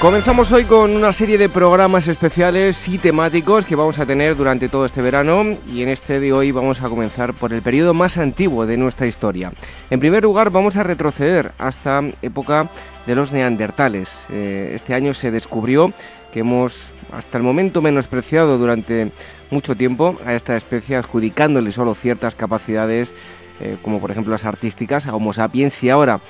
Comenzamos hoy con una serie de programas especiales y temáticos que vamos a tener durante todo este verano y en este de hoy vamos a comenzar por el periodo más antiguo de nuestra historia. En primer lugar vamos a retroceder hasta época de los neandertales. Eh, este año se descubrió que hemos hasta el momento menospreciado durante mucho tiempo a esta especie adjudicándole solo ciertas capacidades eh, como por ejemplo las artísticas a Homo sapiens y ahora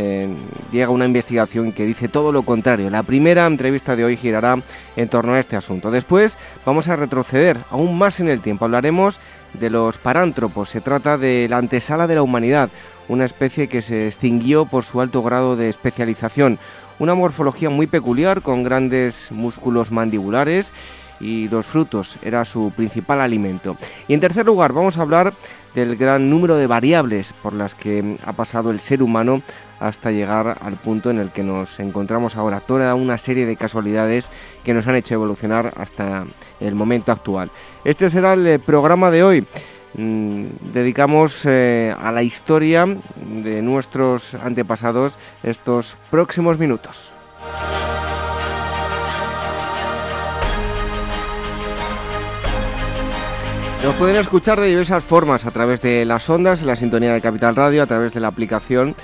eh, llega una investigación que dice todo lo contrario. La primera entrevista de hoy girará en torno a este asunto. Después vamos a retroceder aún más en el tiempo. Hablaremos de los parántropos. Se trata de la antesala de la humanidad, una especie que se extinguió por su alto grado de especialización. Una morfología muy peculiar con grandes músculos mandibulares y los frutos era su principal alimento. Y en tercer lugar vamos a hablar del gran número de variables por las que ha pasado el ser humano hasta llegar al punto en el que nos encontramos ahora. Toda una serie de casualidades que nos han hecho evolucionar hasta el momento actual. Este será el eh, programa de hoy. Mm, dedicamos eh, a la historia de nuestros antepasados estos próximos minutos. Nos pueden escuchar de diversas formas, a través de las ondas, la sintonía de Capital Radio, a través de la aplicación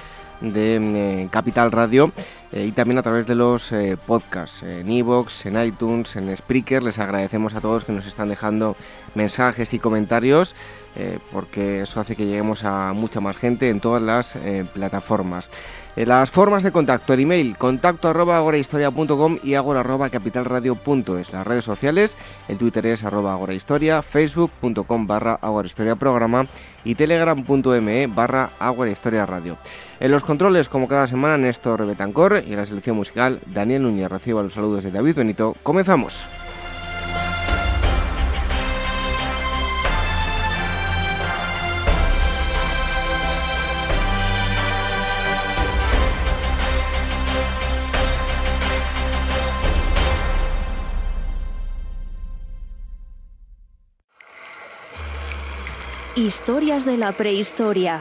de eh, Capital Radio eh, y también a través de los eh, podcasts en iVoox, en iTunes, en Spreaker. Les agradecemos a todos que nos están dejando mensajes y comentarios porque eso hace que lleguemos a mucha más gente en todas las plataformas. las formas de contacto, el email contacto arroba agorahistoria.com y agora arroba capitalradio.es. Las redes sociales, el Twitter es arroba agorahistoria, facebook.com barra agorahistoria programa y telegram.me barra radio. En los controles, como cada semana, Néstor Rebetancor y en la selección musical, Daniel Núñez. Reciba los saludos de David Benito. Comenzamos. Historias de la prehistoria.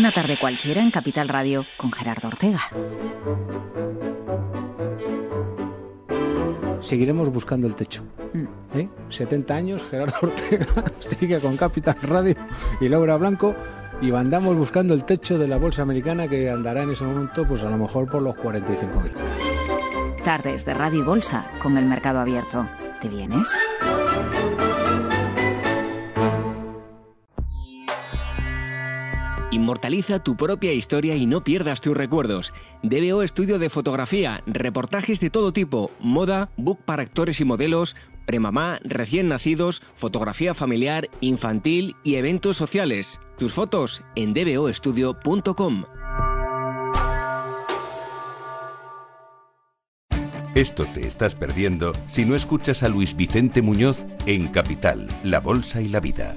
Una tarde cualquiera en Capital Radio con Gerardo Ortega. Seguiremos buscando el techo. Mm. ¿Eh? 70 años, Gerardo Ortega sigue con Capital Radio y Laura Blanco y andamos buscando el techo de la bolsa americana que andará en ese momento pues a lo mejor por los 45.000. Tardes de Radio y Bolsa con el mercado abierto. ¿Te vienes? Inmortaliza tu propia historia y no pierdas tus recuerdos. DBO Estudio de Fotografía, reportajes de todo tipo, moda, book para actores y modelos, premamá, recién nacidos, fotografía familiar, infantil y eventos sociales. Tus fotos en dboestudio.com. Esto te estás perdiendo si no escuchas a Luis Vicente Muñoz en Capital, La Bolsa y la Vida.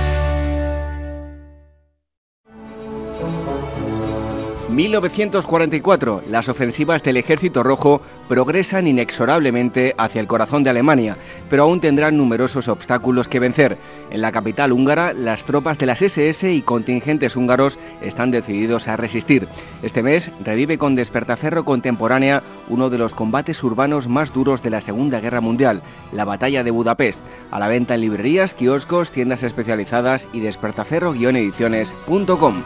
1944. Las ofensivas del Ejército Rojo progresan inexorablemente hacia el corazón de Alemania, pero aún tendrán numerosos obstáculos que vencer. En la capital húngara, las tropas de las SS y contingentes húngaros están decididos a resistir. Este mes revive con Despertaferro Contemporánea uno de los combates urbanos más duros de la Segunda Guerra Mundial, la Batalla de Budapest. A la venta en librerías, kioscos, tiendas especializadas y despertaferro-ediciones.com.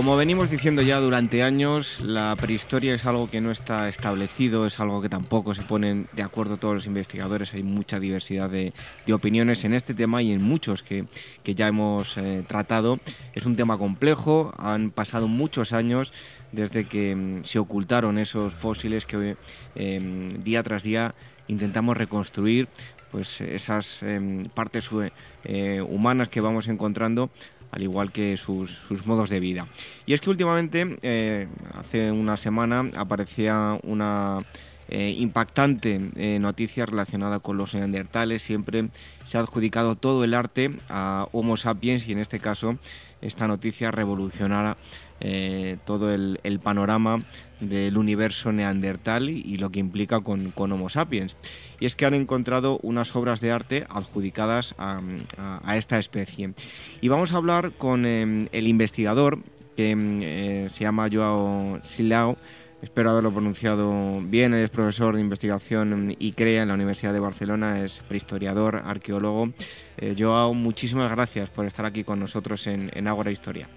Como venimos diciendo ya durante años, la prehistoria es algo que no está establecido, es algo que tampoco se ponen de acuerdo todos los investigadores, hay mucha diversidad de, opiniones en este tema y en muchos que, ya hemos eh, tratado. Es un tema complejo, han pasado muchos años desde que mm, se ocultaron esos fósiles que em, día tras día intentamos reconstruir pues esas em, partes eh, humanas que vamos encontrando al igual que sus, modos de vida. Y es que últimamente, eh, hace una semana, aparecía una eh, impactante eh, noticia relacionada con los neandertales. Siempre se ha adjudicado todo el arte a Homo sapiens y en este caso esta noticia revolucionará todo el, panorama del universo neandertal y, lo que implica con, Homo sapiens. Y es que han encontrado unas obras de arte adjudicadas a, esta especie. Y vamos a hablar con em, el investigador que em, eh, se llama Joao Silao. Espero haberlo pronunciado bien. Es profesor de investigación y crea en la Universidad de Barcelona, es prehistoriador, arqueólogo. Eh, Joao, muchísimas gracias por estar aquí con nosotros en, en Ágora Historia.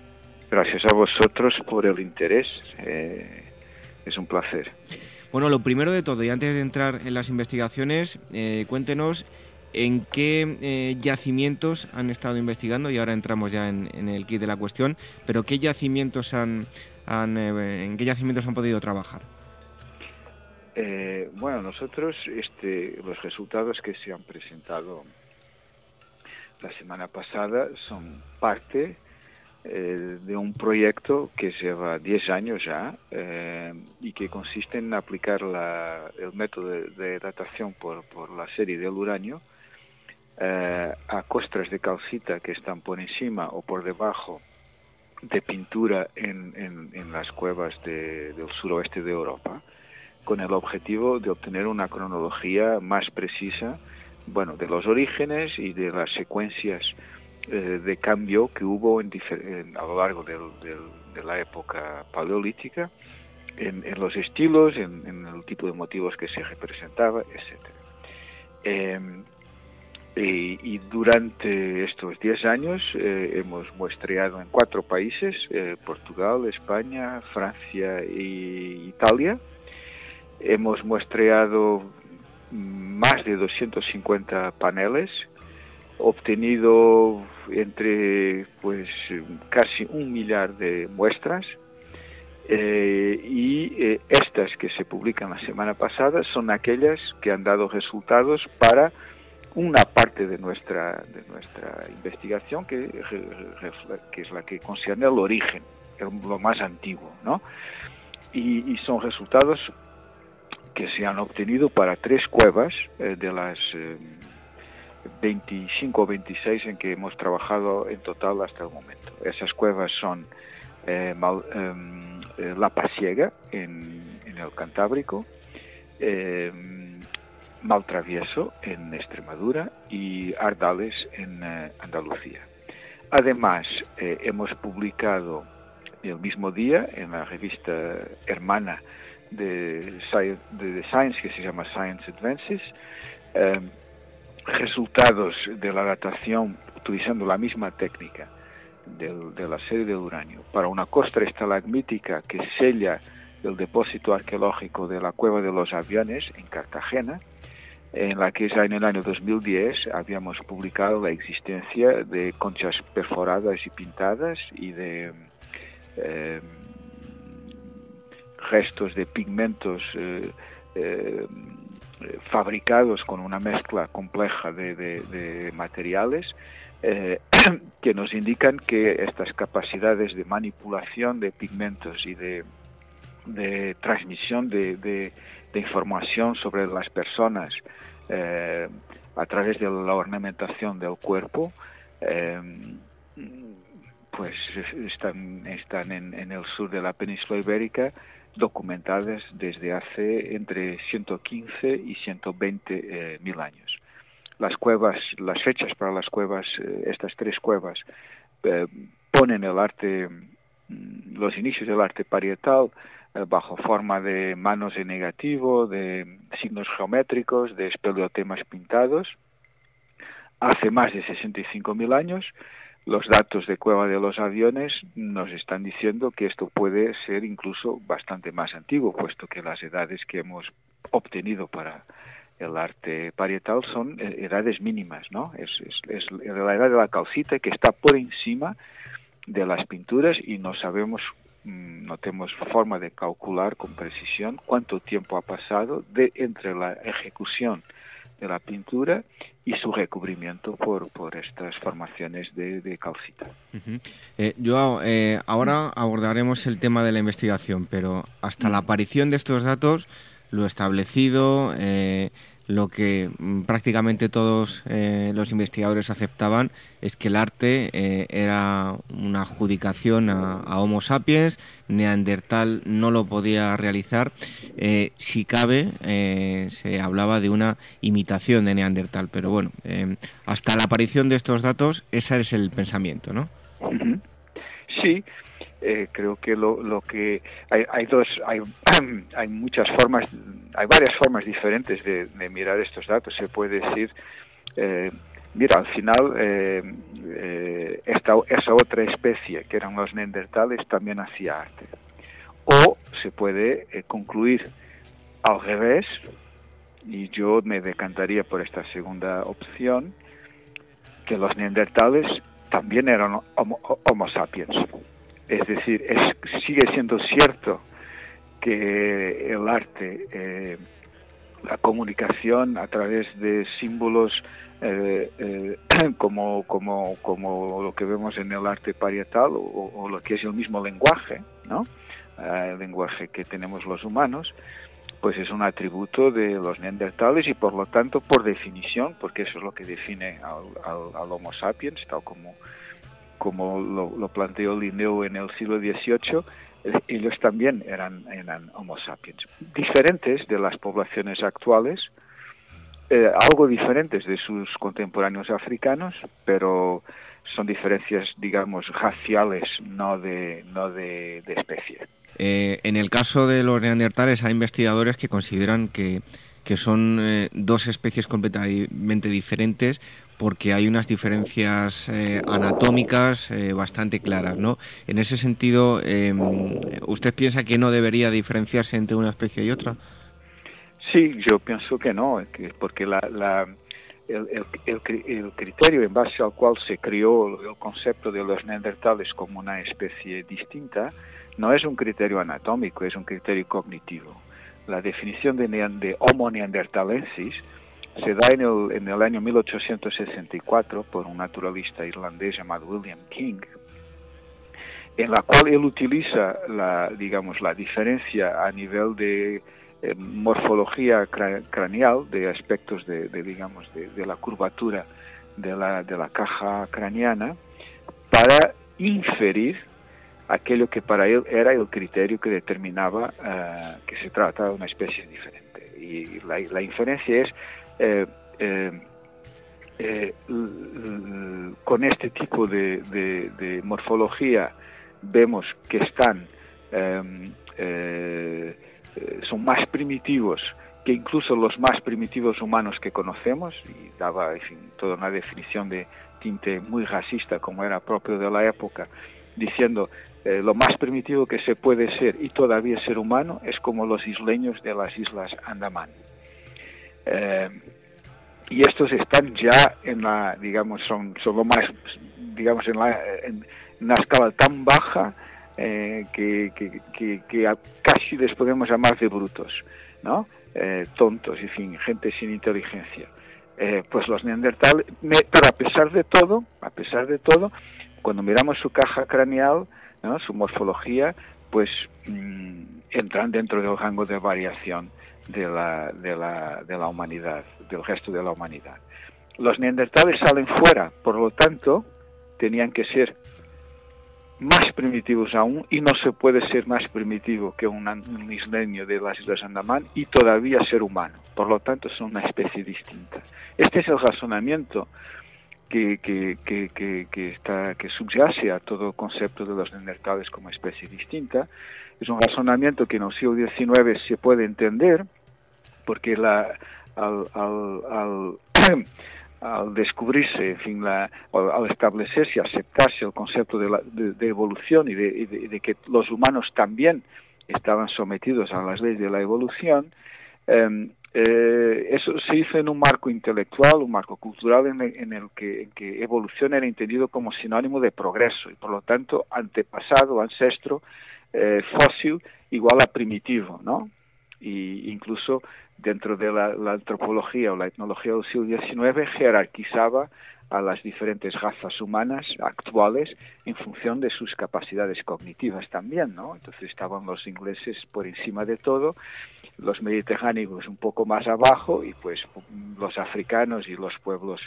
Gracias a vosotros por el interés. Eh, es un placer. Bueno, lo primero de todo, y antes de entrar en las investigaciones, eh, cuéntenos en qué eh, yacimientos han estado investigando, y ahora entramos ya en, el kit de la cuestión, pero qué yacimientos han, eh, en qué yacimientos han podido trabajar. bueno, nosotros este, los resultados que se han presentado la semana pasada son parte eh, de un proyecto que lleva 10 años ya eh, y que consiste en aplicar el método de, datación por, la serie del uranio eh, a costras de calcita que están por encima o por debajo de pintura en, las cuevas del suroeste de Europa, con el objetivo de obtener una cronología más precisa bueno, de los orígenes y de las secuencias eh, de cambio que hubo en, a lo largo de la época paleolítica en, los estilos, en, el tipo de motivos que se representaba, etc. Em, y, durante estos 10 años eh, hemos muestreado en cuatro países, eh, Portugal, España, Francia e Italia. Hemos muestreado más de 250 paneles obtenido entre pues casi un millar de muestras eh, y eh, estas que se publican la semana pasada son aquellas que han dado resultados para una parte de nuestra de nuestra investigación que, que es la que concierne al origen lo más antiguo ¿no? y, son resultados que se han obtenido para tres cuevas eh, de las 25 o 26 en que hemos trabajado en total hasta el momento. Esas cuevas son eh, em, eh, La Pasiega en, el Cantábrico, eh, Maltravieso en Extremadura y Ardales en Andalucía. Además, hemos publicado el mismo día en la revista hermana de, de Science, que se llama Science Advances, resultados de la datación utilizando la misma técnica de la serie del uranio. Para una costra estalagmítica que sella el depósito arqueológico de la Cueva de los Aviones en Cartagena, en la que ya en el año 2010 habíamos publicado la existencia de conchas perforadas y pintadas y de eh, restos de pigmentos eh, eh, fabricados con una mezcla compleja de, materiales que nos indican que estas capacidades de manipulación de pigmentos y de, transmisión de, información sobre las personas a través de la ornamentación del cuerpo pues están, están en, el sur de la península ibérica documentadas desde hace entre 115 y 120 eh, mil años. Las cuevas, las fechas para las cuevas, eh, estas tres cuevas, eh, ponen el arte, mm, los inicios del arte parietal bajo forma de manos en negativo, de signos geométricos, de espeleotemas pintados, hace más de 65 mil años los datos de Cueva de los Aviones nos están diciendo que esto puede ser incluso bastante más antiguo, puesto que las edades que hemos obtenido para el arte parietal son eh, edades mínimas, ¿no? Es, es, la edad de la calcita que está por encima de las pinturas y no sabemos, mm, no tenemos forma de calcular con precisión cuánto tiempo ha pasado de entre la ejecución de la pintura y su recubrimiento por, por estas formaciones de, calcita. Eh, yo eh, ahora abordaremos el tema de la investigación, pero hasta la aparición de estos datos, lo establecido, eh, lo que mm, prácticamente todos eh, los investigadores aceptaban es que el arte eh, era una adjudicación a, Homo sapiens, Neandertal no lo podía realizar, eh, si cabe se hablaba de una imitación de Neandertal, pero bueno, hasta la aparición de estos datos ese es el pensamiento, ¿no? Sí, eh, creo que lo, lo que hay, hay dos hay, hay muchas formas hay varias formas diferentes de, mirar estos datos. Se puede decir eh, mira al final eh, esta esa otra especie que eran los neandertales también hacía arte. O se puede concluir al revés y yo me decantaría por esta segunda opción que los neandertales también eran homo sapiens es decir, sigue siendo cierto que el arte, eh, la comunicación a través de símbolos eh, eh, como, lo que vemos en el arte parietal o, lo que es el mismo lenguaje, ¿no? el lenguaje que tenemos los humanos, pues es un atributo de los neandertales y por lo tanto, por definición, porque eso es lo que define al, al Homo sapiens, tal como como lo, planteó Linneo en el siglo XVIII, eh, ellos también eran, eran Homo sapiens, diferentes de las poblaciones actuales, eh, algo diferentes de sus contemporáneos africanos, pero son diferencias, digamos, raciales, no de, no de, especie. Eh, en el caso de los neandertales hay investigadores que consideran que, que son dos especies completamente diferentes porque hay unas diferencias eh, anatómicas eh, bastante claras, ¿no? En ese sentido, em, ¿usted piensa que no debería diferenciarse entre una especie y otra? Sí, yo pienso que no, porque la, el, el, criterio en base al cual se creó el concepto de los neandertales como una especie distinta no es un criterio anatómico, es un criterio cognitivo. La definición de, de Homo neanderthalensis se da en el, en el año 1864 por un naturalista irlandés llamado William King, en la cual él utiliza la, digamos, la diferencia a nivel de eh, morfología craneal, de aspectos de, digamos, de, la curvatura de la, de la caja craneana, para inferir aquello que para él era el criterio que determinaba eh, que se trataba de una especie diferente. Y la inferencia es eh, eh, eh, con este tipo de, morfología vemos que están em, son más primitivos que incluso los más primitivos humanos que conocemos y daba toda una definición de tinte muy racista como era propio de la época diciendo lo más primitivo que se puede ser y todavía ser humano es como los isleños de las islas Andamán. Eh, y estos están ya en la, digamos, son, son lo más, digamos, en la, en una escala tan baja eh, que, casi les podemos llamar de brutos, ¿no? Eh, tontos, en fin, gente sin inteligencia. Pues los neandertales, pero a pesar de todo, a pesar de todo, cuando miramos su caja craneal, su morfología, pues mm, entran dentro del rango de variación de la, de, la, de la humanidad, del resto de la humanidad. Los neandertales salen fuera, por lo tanto, tenían que ser más primitivos aún y no se puede ser más primitivo que un, isleño de las Islas Andamán y todavía ser humano. Por lo tanto, son una especie distinta. Este es el razonamiento que, que, que, está, que subyace a todo concepto de los neandertales como especie distinta. Es un razonamiento que en el siglo XIX se puede entender porque la, al, al, descubrirse, en fin, la, al establecerse, aceptarse el concepto de, la, de, evolución y de, que los humanos también estaban sometidos a las leyes de la evolución, eh, eh, eso se hizo en un marco intelectual, un marco cultural en el, que, que, evolución era entendido como sinónimo de progreso y por lo tanto antepasado, ancestro, eh, fósil igual a primitivo, ¿no? Y incluso dentro de la, antropología o la etnología del siglo XIX jerarquizaba a las diferentes razas humanas actuales en función de sus capacidades cognitivas también, ¿no? Entonces estaban los ingleses por encima de todo, los mediterráneos un poco más abajo y pues los africanos y los pueblos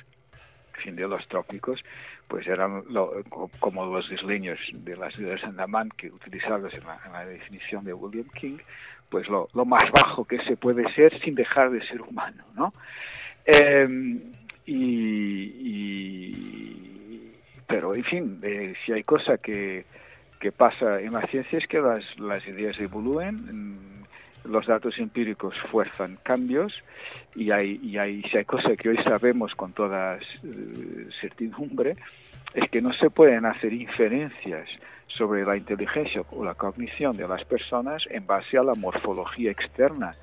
de los trópicos pues eran como los isleños de las islas Andaman que utilizados en la definición de William King pues lo, más bajo que se puede ser sin dejar de ser humano, ¿no? Em, y, pero, en fin, si hay cosa que, que pasa en la ciencia es que las, las ideas evolúen, los datos empíricos fuerzan cambios y hay, y hay, si hay cosa que hoy sabemos con toda eh, certidumbre es que no se pueden hacer inferencias sobre la inteligencia o la cognición de las personas en base a la morfología externa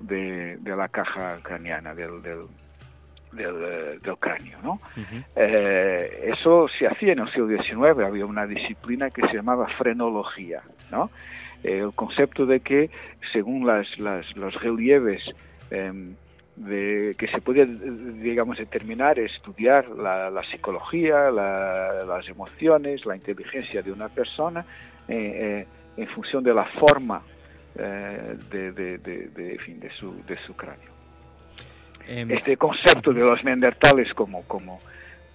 de, la caja craneana, del, del, del, cráneo. ¿no? Eh, eso se hacía en el siglo XIX, había una disciplina que se llamaba frenología. ¿no? El concepto de que según las, las los relieves em, de, que se podía, digamos, determinar, estudiar la, psicología, las emociones, la inteligencia de una persona eh, eh, en función de la forma eh, de, de, de, fin, de, su, de su cráneo. Em, este concepto de los neandertales como, como,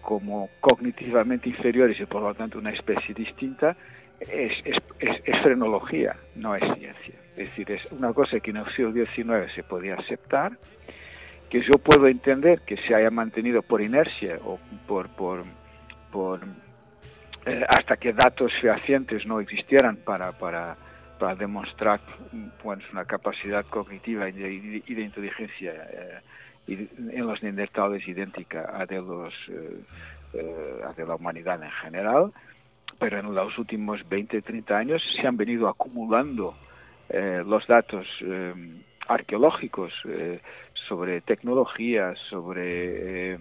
como cognitivamente inferiores y por lo tanto una especie distinta es, es, es frenología, no es ciencia. Es decir, es una cosa que en el siglo XIX se podía aceptar, que yo puedo entender que se haya mantenido por inercia o por, por, por eh, hasta que datos fehacientes no existieran para, para, para demostrar pues, una capacidad cognitiva y de, inteligencia eh, en los neandertales idéntica a de los eh, a de la humanidad en general pero en los últimos 20 30 años se han venido acumulando los datos arqueológicos sobre tecnología, sobre eh,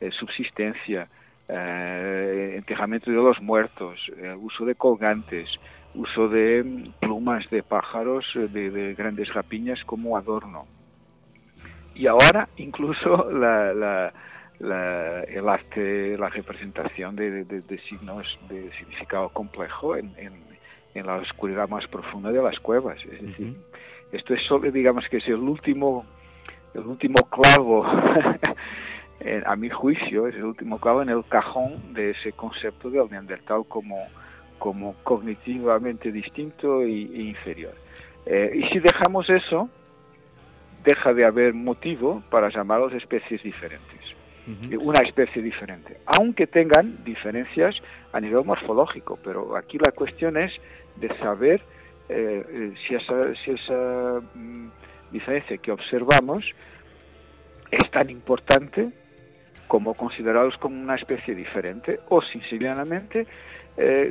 eh, subsistencia, eh, enterramiento de los muertos, uso de colgantes, uso de mm, plumas de pájaros de, grandes rapiñas como adorno. Y ahora incluso la, el arte, la representación de, signos de significado complejo en, la oscuridad más profunda de las cuevas. Es decir, esto es solo, digamos que es el último el último clavo, a mi juicio, es el último clavo en el cajón de ese concepto del neandertal como, como cognitivamente distinto e, inferior. Eh, y si dejamos eso, deja de haber motivo para llamarlos especies diferentes. Una especie diferente, aunque tengan diferencias a nivel morfológico, pero aquí la cuestión es de saber eh, eh, si esa, si esa mm, diferencia que observamos es tan importante como considerados como una especie diferente o sencillamente eh,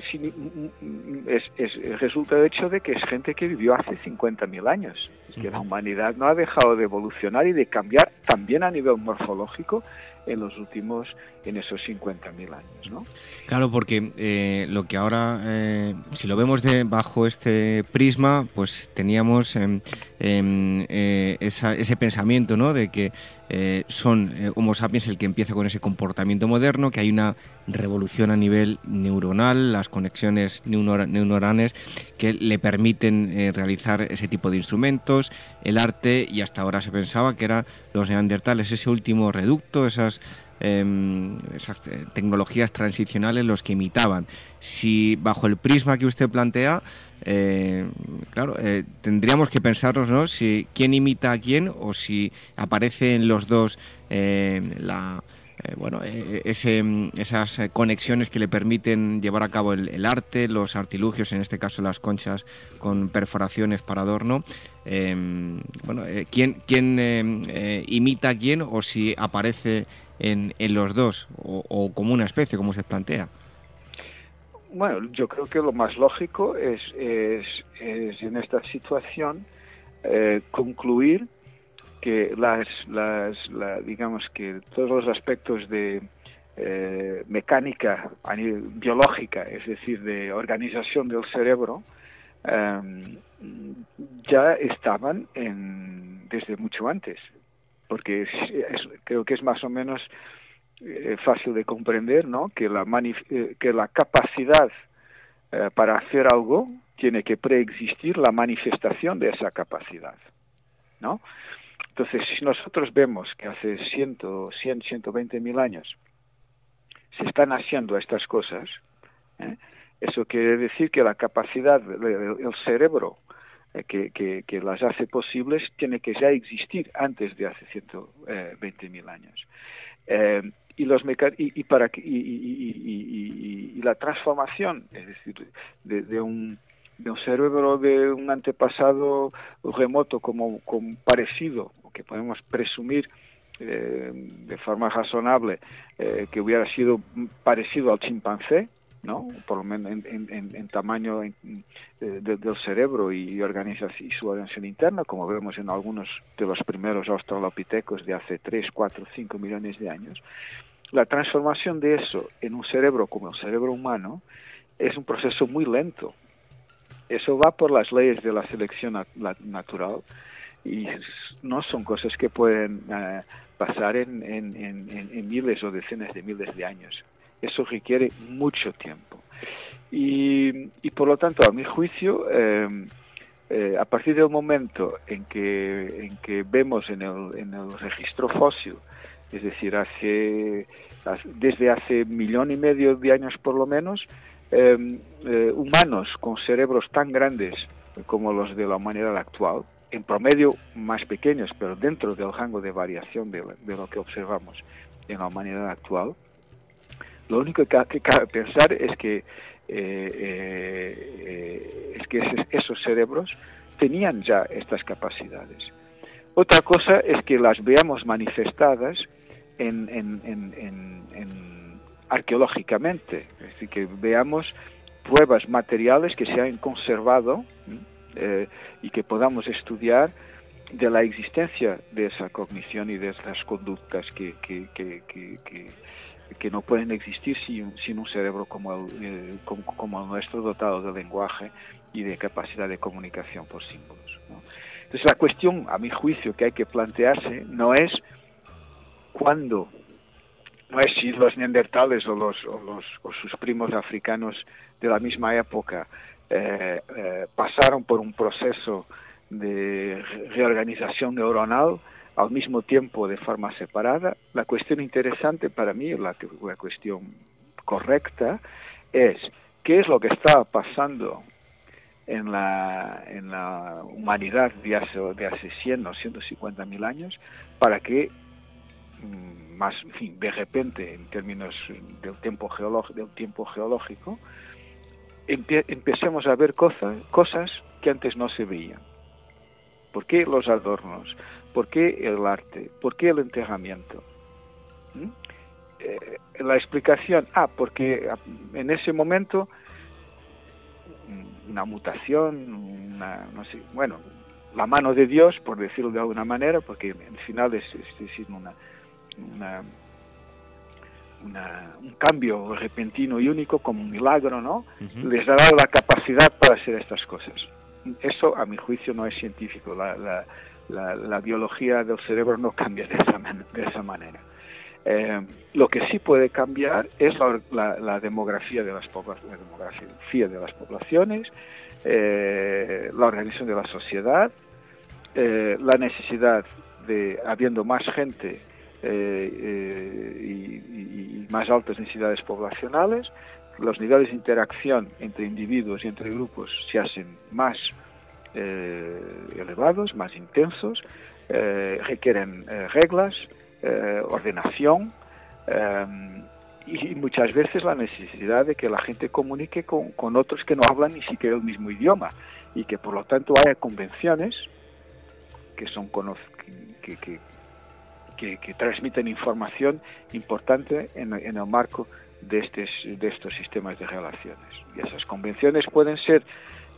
es, resulta el hecho de que es gente que vivió hace 50.000 años. Es que la humanidad no ha dejado de evolucionar y de cambiar también a nivel morfológico en los últimos, en esos 50.000 años, ¿no? Claro, porque eh, lo que ahora, eh, si lo vemos de bajo este prisma, pues teníamos em, em, eh, ese pensamiento, ¿no? De que son Homo sapiens el que empieza con ese comportamiento moderno, que hay una revolución a nivel neuronal, las conexiones neuronales que le permiten realizar ese tipo de instrumentos, el arte, y hasta ahora se pensaba que eran los neandertales, ese último reducto, esas Em, eh, tecnologías transicionales los que imitaban. Si bajo el prisma que usted plantea, eh, claro, eh, tendríamos que pensarnos, ¿no? Si quién imita a quién o si aparece en los dos la bueno, ese, esas conexiones que le permiten llevar a cabo el, arte, los artilugios, en este caso las conchas con perforaciones para adorno. Bueno, ¿quién, quién imita a quién o si aparece en, en los dos o, como una especie, como se plantea? Bueno, yo creo que lo más lógico es, es, en esta situación eh, concluir que las, las digamos que todos los aspectos de eh, mecánica biológica, es decir, de organización del cerebro, em, ya estaban en, desde mucho antes porque creo que es más o menos eh, fácil de comprender, ¿no? Que la, eh, que la capacidad eh, para hacer algo tiene que preexistir la manifestación de esa capacidad, ¿no? Entonces, si nosotros vemos que hace 100, 100 120 mil años se están haciendo estas cosas, eso quiere decir que la capacidad del cerebro que, que, las hace posibles tiene que ya existir antes de hace 120.000 años. Eh, y, los y, y, para, y, y, la transformación, es decir, de, un, de un cerebro de un antepasado remoto como, parecido, que podemos presumir eh, de forma razonable que hubiera sido parecido al chimpancé, ¿no? por lo menos en, tamaño eh, del cerebro y, organización, y su organización interna, como vemos en algunos de los primeros australopitecos de hace 3, 4, 5 millones de años, la transformación de eso en un cerebro como el cerebro humano es un proceso muy lento. Eso va por las leyes de la selección natural y no son cosas que pueden eh, pasar en, miles o decenas de miles de años eso requiere mucho tiempo. Y, por lo tanto, a mi juicio, eh, eh, a partir del momento en que, vemos en el registro fósil, es decir, hace, desde hace millón y medio de años por lo menos, em, eh, humanos con cerebros tan grandes como los de la humanidad actual, en promedio más pequeños, pero dentro del rango de variación de, lo que observamos en la humanidad actual, lo único que, cabe pensar es que, eh, eh, es que esos cerebros tenían ya estas capacidades. Otra cosa es que las veamos manifestadas en, arqueológicamente, es decir, que veamos pruebas materiales que se han conservado eh, y que podamos estudiar de la existencia de esa cognición y de esas conductas que, que, que no pueden existir sin, sin un cerebro como el, eh, como, el, nuestro dotado de lenguaje y de capacidad de comunicación por símbolos. Entonces la cuestión, a mi juicio, que hay que plantearse no es cuándo, no es si los neandertales o, los, o, los, o sus primos africanos de la misma época eh, eh, pasaron por un proceso de reorganización neuronal, al mismo tiempo de forma separada. La cuestión interesante para mí, la, la cuestión correcta, es qué es lo que estaba pasando en la, en la humanidad de hace, de hace 100 o 150 mil años para que más de repente en términos del tiempo, del tiempo geológico empecemos a ver cosas, cosas que antes no se veían. ¿Por qué los adornos? ¿Por qué el arte? ¿Por qué el enterramiento? ¿Mm? Eh, la explicación, ah, porque en ese momento una mutación, una, no sé, bueno, la mano de Dios, por decirlo de alguna manera, porque al final es, es, una, un cambio repentino y único como un milagro, ¿no? Les ha dado la capacidad para hacer estas cosas. Eso, a mi juicio, no es científico. La, la, biología del cerebro no cambia de esa, de esa manera. Eh, lo que sí puede cambiar es la, demografía, de las la demografía de las poblaciones, eh, la organización de la sociedad, eh, la necesidad de, habiendo más gente y, más altas necesidades poblacionales, los niveles de interacción entre individuos y entre grupos se hacen más elevados, más intensos, requieren reglas, eh, ordenación em, y muchas veces la necesidad de que la gente comunique con, otros que no hablan ni siquiera el mismo idioma y que por lo tanto haya convenciones que son que, que, que, transmiten información importante en, el marco de, estos, de estos sistemas de relaciones. Y esas convenciones pueden ser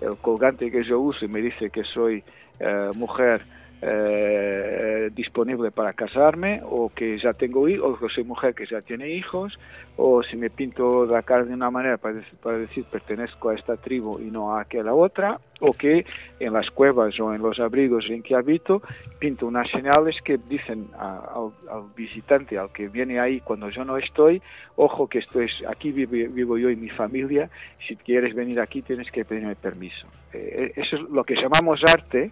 el colgante que yo uso y me dice que soy eh, mujer eh, disponible para casarme o que ya tengo hijos, o que soy mujer que ya tiene hijos, o si me pinto la cara de una manera para para decir pertenezco a esta tribu y no a aquella otra, o que en las cuevas o en los abrigos en que habito pinto unas señales que dicen al, visitante, al que viene ahí cuando yo no estoy, ojo que esto es, aquí vivo, yo y mi familia, si quieres venir aquí tienes que pedirme permiso. Eh, eso es lo que llamamos arte,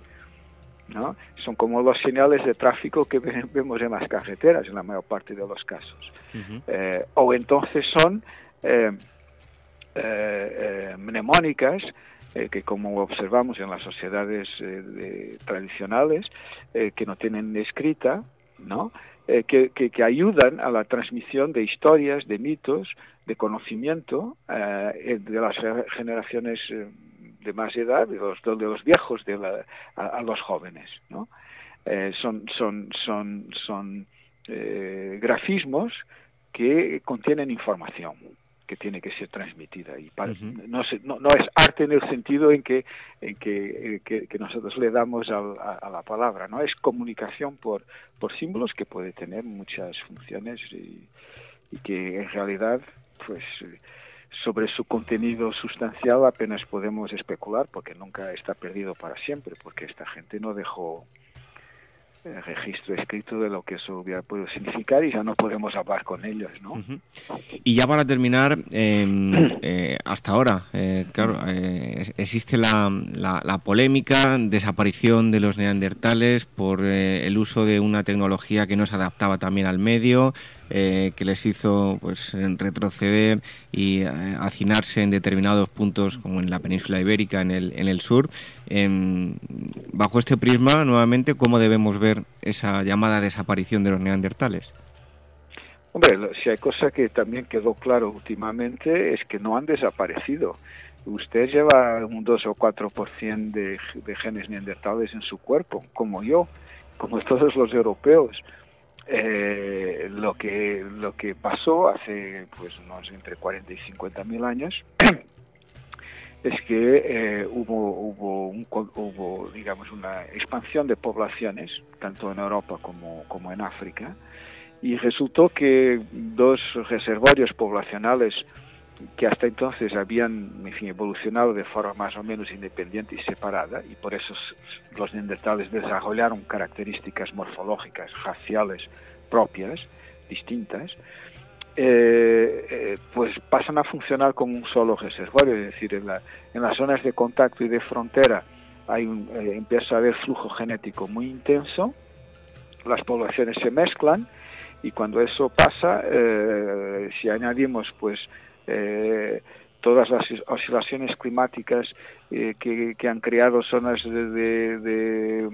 ¿no? Son como los señales de tráfico que vemos en las carreteras en la mayor parte de los casos. Eh, o entonces son eh, eh, mnemónicas que como observamos en las sociedades tradicionales, que no tienen escrita, ¿no? que, que, ayudan a la transmisión de historias, de mitos, de conocimiento de las generaciones de más edad, de los, de los viejos de la, a, los jóvenes. ¿no? Eh, son son, son, son eh, grafismos que contienen información que tiene que ser transmitida y no, no, es arte en el sentido en que en que, que, nosotros le damos a, a, la palabra no es comunicación por por símbolos que puede tener muchas funciones y, y que en realidad pues sobre su contenido sustancial apenas podemos especular porque nunca está perdido para siempre, porque esta gente no dejó eh, registro escrito de lo que eso hubiera podido significar y ya no podemos hablar con ellos, ¿no? Y ya para terminar, em, eh, hasta ahora, eh, claro, existe la, la, la, polémica, desaparición de los neandertales por el uso de una tecnología que no se adaptaba también al medio, eh, que les hizo pues retroceder y eh, hacinarse en determinados puntos como en la península ibérica en el, en el sur. bajo este prisma, nuevamente, ¿cómo debemos ver esa llamada desaparición de los neandertales? Hombre, si hay cosa que también quedó claro últimamente es que no han desaparecido. Usted lleva un 2 o 4% de, de genes neandertales en su cuerpo, como yo, como todos los europeos. Eh, lo que lo que pasó hace pues unos entre 40 y 50 mil años es que eh, hubo hubo, un, hubo digamos una expansión de poblaciones tanto en Europa como, como en África y resultó que dos reservorios poblacionales que hasta entonces habían evolucionado de forma más o menos independiente y separada, y por eso los neandertales desarrollaron características morfológicas, raciales propias, distintas, eh, eh, pues pasan a funcionar como un solo reservorio, es decir, en, las zonas de contacto y de frontera hay eh, empieza a haber flujo genético muy intenso, las poblaciones se mezclan y cuando eso pasa, si añadimos pues eh, todas las oscilaciones climáticas eh, que, han creado zonas de, de,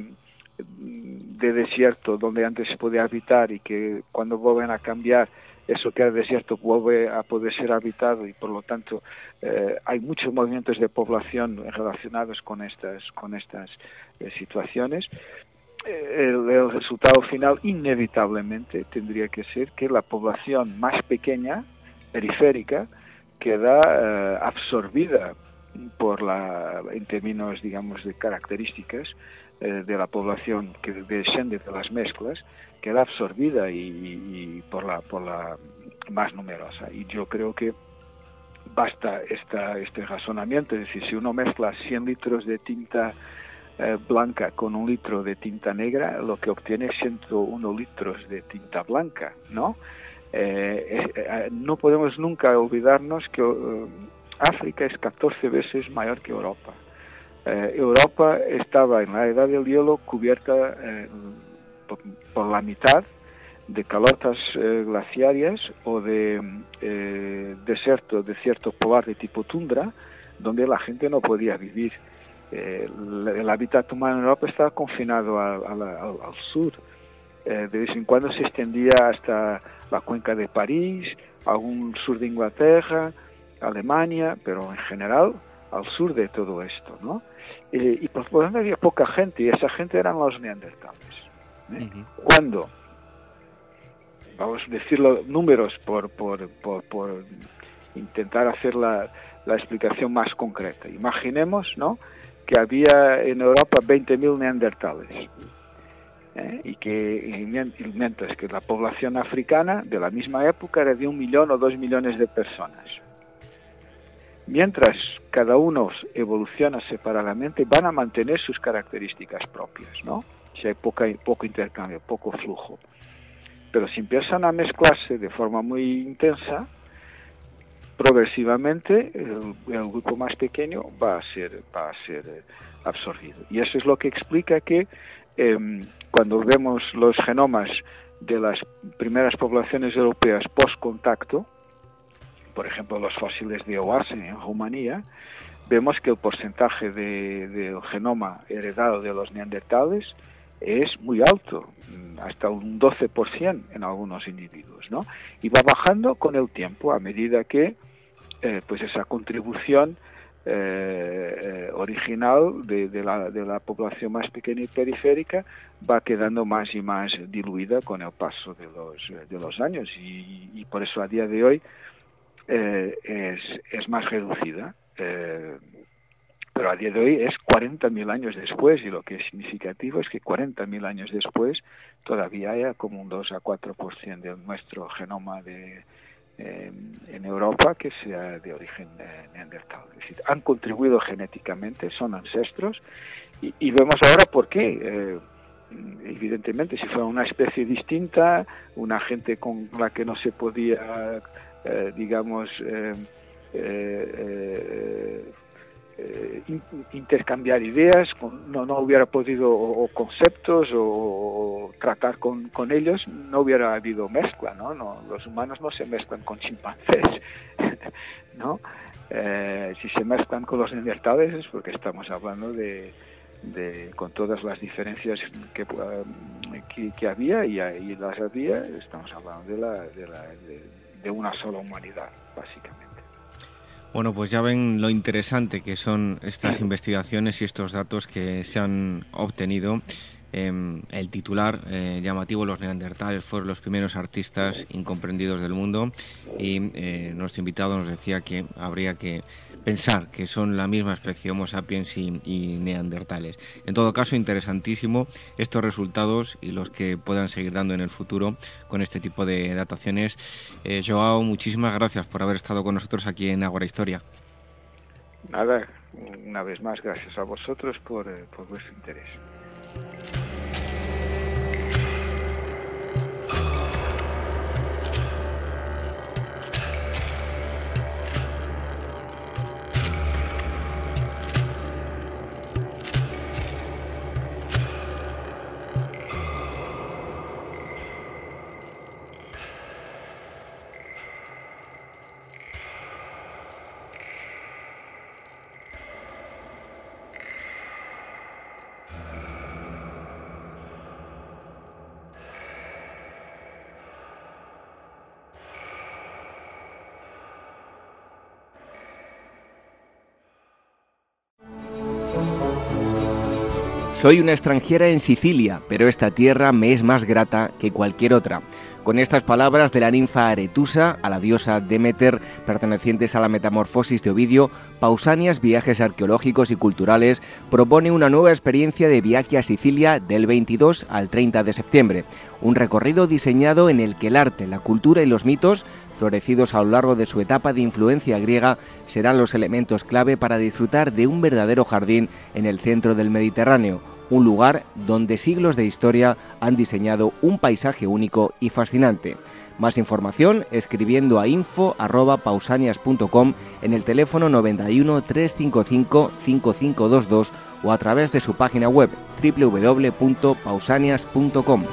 desierto donde antes se podía habitar y que cuando vuelven a cambiar eso que era desierto vuelve a poder ser habitado y por lo tanto eh, hay muchos movimientos de población relacionados con estas con estas situaciones. El, el, resultado final inevitablemente tendría que ser que la población más pequeña periférica queda eh, absorbida por la, en términos, digamos, de características, eh, de la población que desciende de las mezclas queda absorbida y, por, la, por la más numerosa. Y yo creo que basta esta, este razonamiento, es decir, si uno mezcla 100 litros de tinta eh, blanca con un litro de tinta negra, lo que obtiene es 101 litros de tinta blanca, ¿no? Eh, eh, no podemos nunca olvidarnos que África es 14 veces mayor que Europa. Europa estaba en la edad del hielo cubierta por, la mitad de calotas glaciarias o de desierto, desierto polar de tipo tundra, donde la gente no podía vivir eh, el hábitat humano en Europa estaba confinado al, sur. Eh, de vez en cuando se extendía hasta la cuenca de París, algún sur de Inglaterra, Alemania, pero en general al sur de todo esto, ¿no? Eh, y por lo tanto había poca gente, y esa gente eran los neandertales. Cuando, vamos a decirlo, números por, por, por, intentar hacer la, la explicación más concreta. Imaginemos, ¿no? que había en Europa 20.000 neandertales. ¿Eh? Y que mientras que la población africana de la misma época era de un millón o dos millones de personas. Mientras cada uno evoluciona separadamente, van a mantener sus características propias, ¿no? Si hay poca, poco intercambio, poco flujo. Pero si empiezan a mezclarse de forma muy intensa, progresivamente el, grupo más pequeño va a ser, va a ser eh, absorbido. Y eso es lo que explica que em, cuando vemos los genomas de las primeras poblaciones europeas post-contacto, por ejemplo los fósiles de Oase en Rumanía, vemos que el porcentaje del genoma heredado de los neandertales es muy alto, hasta un 12% en algunos individuos, ¿no? Y va bajando con el tiempo a medida que eh, pues esa contribución eh, eh, original de, la, de, la, población más pequeña y periférica va quedando más y más diluida con el paso de los, de los años y, por eso a día de hoy es, es, más reducida. pero a día de hoy es 40.000 años después y lo que es significativo es que 40.000 años después todavía haya como un 2 a 4% de nuestro genoma de, en Europa que sea de origen eh, neandertal. Es decir, han contribuido genéticamente, son ancestros, y, vemos ahora por qué. Eh, evidentemente, si fuera una especie distinta, una gente con la que no se podía, eh, digamos, eh, intercambiar ideas, no, no hubiera podido, o, conceptos, o, tratar con, con, ellos, no hubiera habido mezcla, ¿no? no los humanos no se mezclan con chimpancés, ¿no? Eh, si se mezclan con los neandertales es porque estamos hablando de, con todas las diferencias que, eh, que, había y, y, las había, estamos hablando de, la, de, la, de una sola humanidad, básicamente. Bueno, pues ya ven lo interesante que son estas investigaciones y estos datos que se han obtenido. Em, el titular eh, llamativo, los neandertales fueron los primeros artistas incomprendidos del mundo y eh, nuestro invitado nos decía que habría que pensar que son la misma especie Homo sapiens y, neandertales. En todo caso, interesantísimo estos resultados y los que puedan seguir dando en el futuro con este tipo de dataciones. Eh, Joao, muchísimas gracias por haber estado con nosotros aquí en Agora Historia. Nada, una vez más, gracias a vosotros por, eh, por vuestro interés. Soy una extranjera en Sicilia, pero esta tierra me es más grata que cualquier otra. Con estas palabras de la ninfa Aretusa a la diosa Demeter, pertenecientes a la metamorfosis de Ovidio, Pausanias Viajes Arqueológicos y Culturales propone una nueva experiencia de viaje a Sicilia del 22 al 30 de septiembre. Un recorrido diseñado en el que el arte, la cultura y los mitos florecidos a lo largo de su etapa de influencia griega, serán los elementos clave para disfrutar de un verdadero jardín en el centro del Mediterráneo, un lugar donde siglos de historia han diseñado un paisaje único y fascinante. Más información escribiendo a info@pausanias.com en el teléfono 91 355 5522 o a través de su página web www.pausanias.com.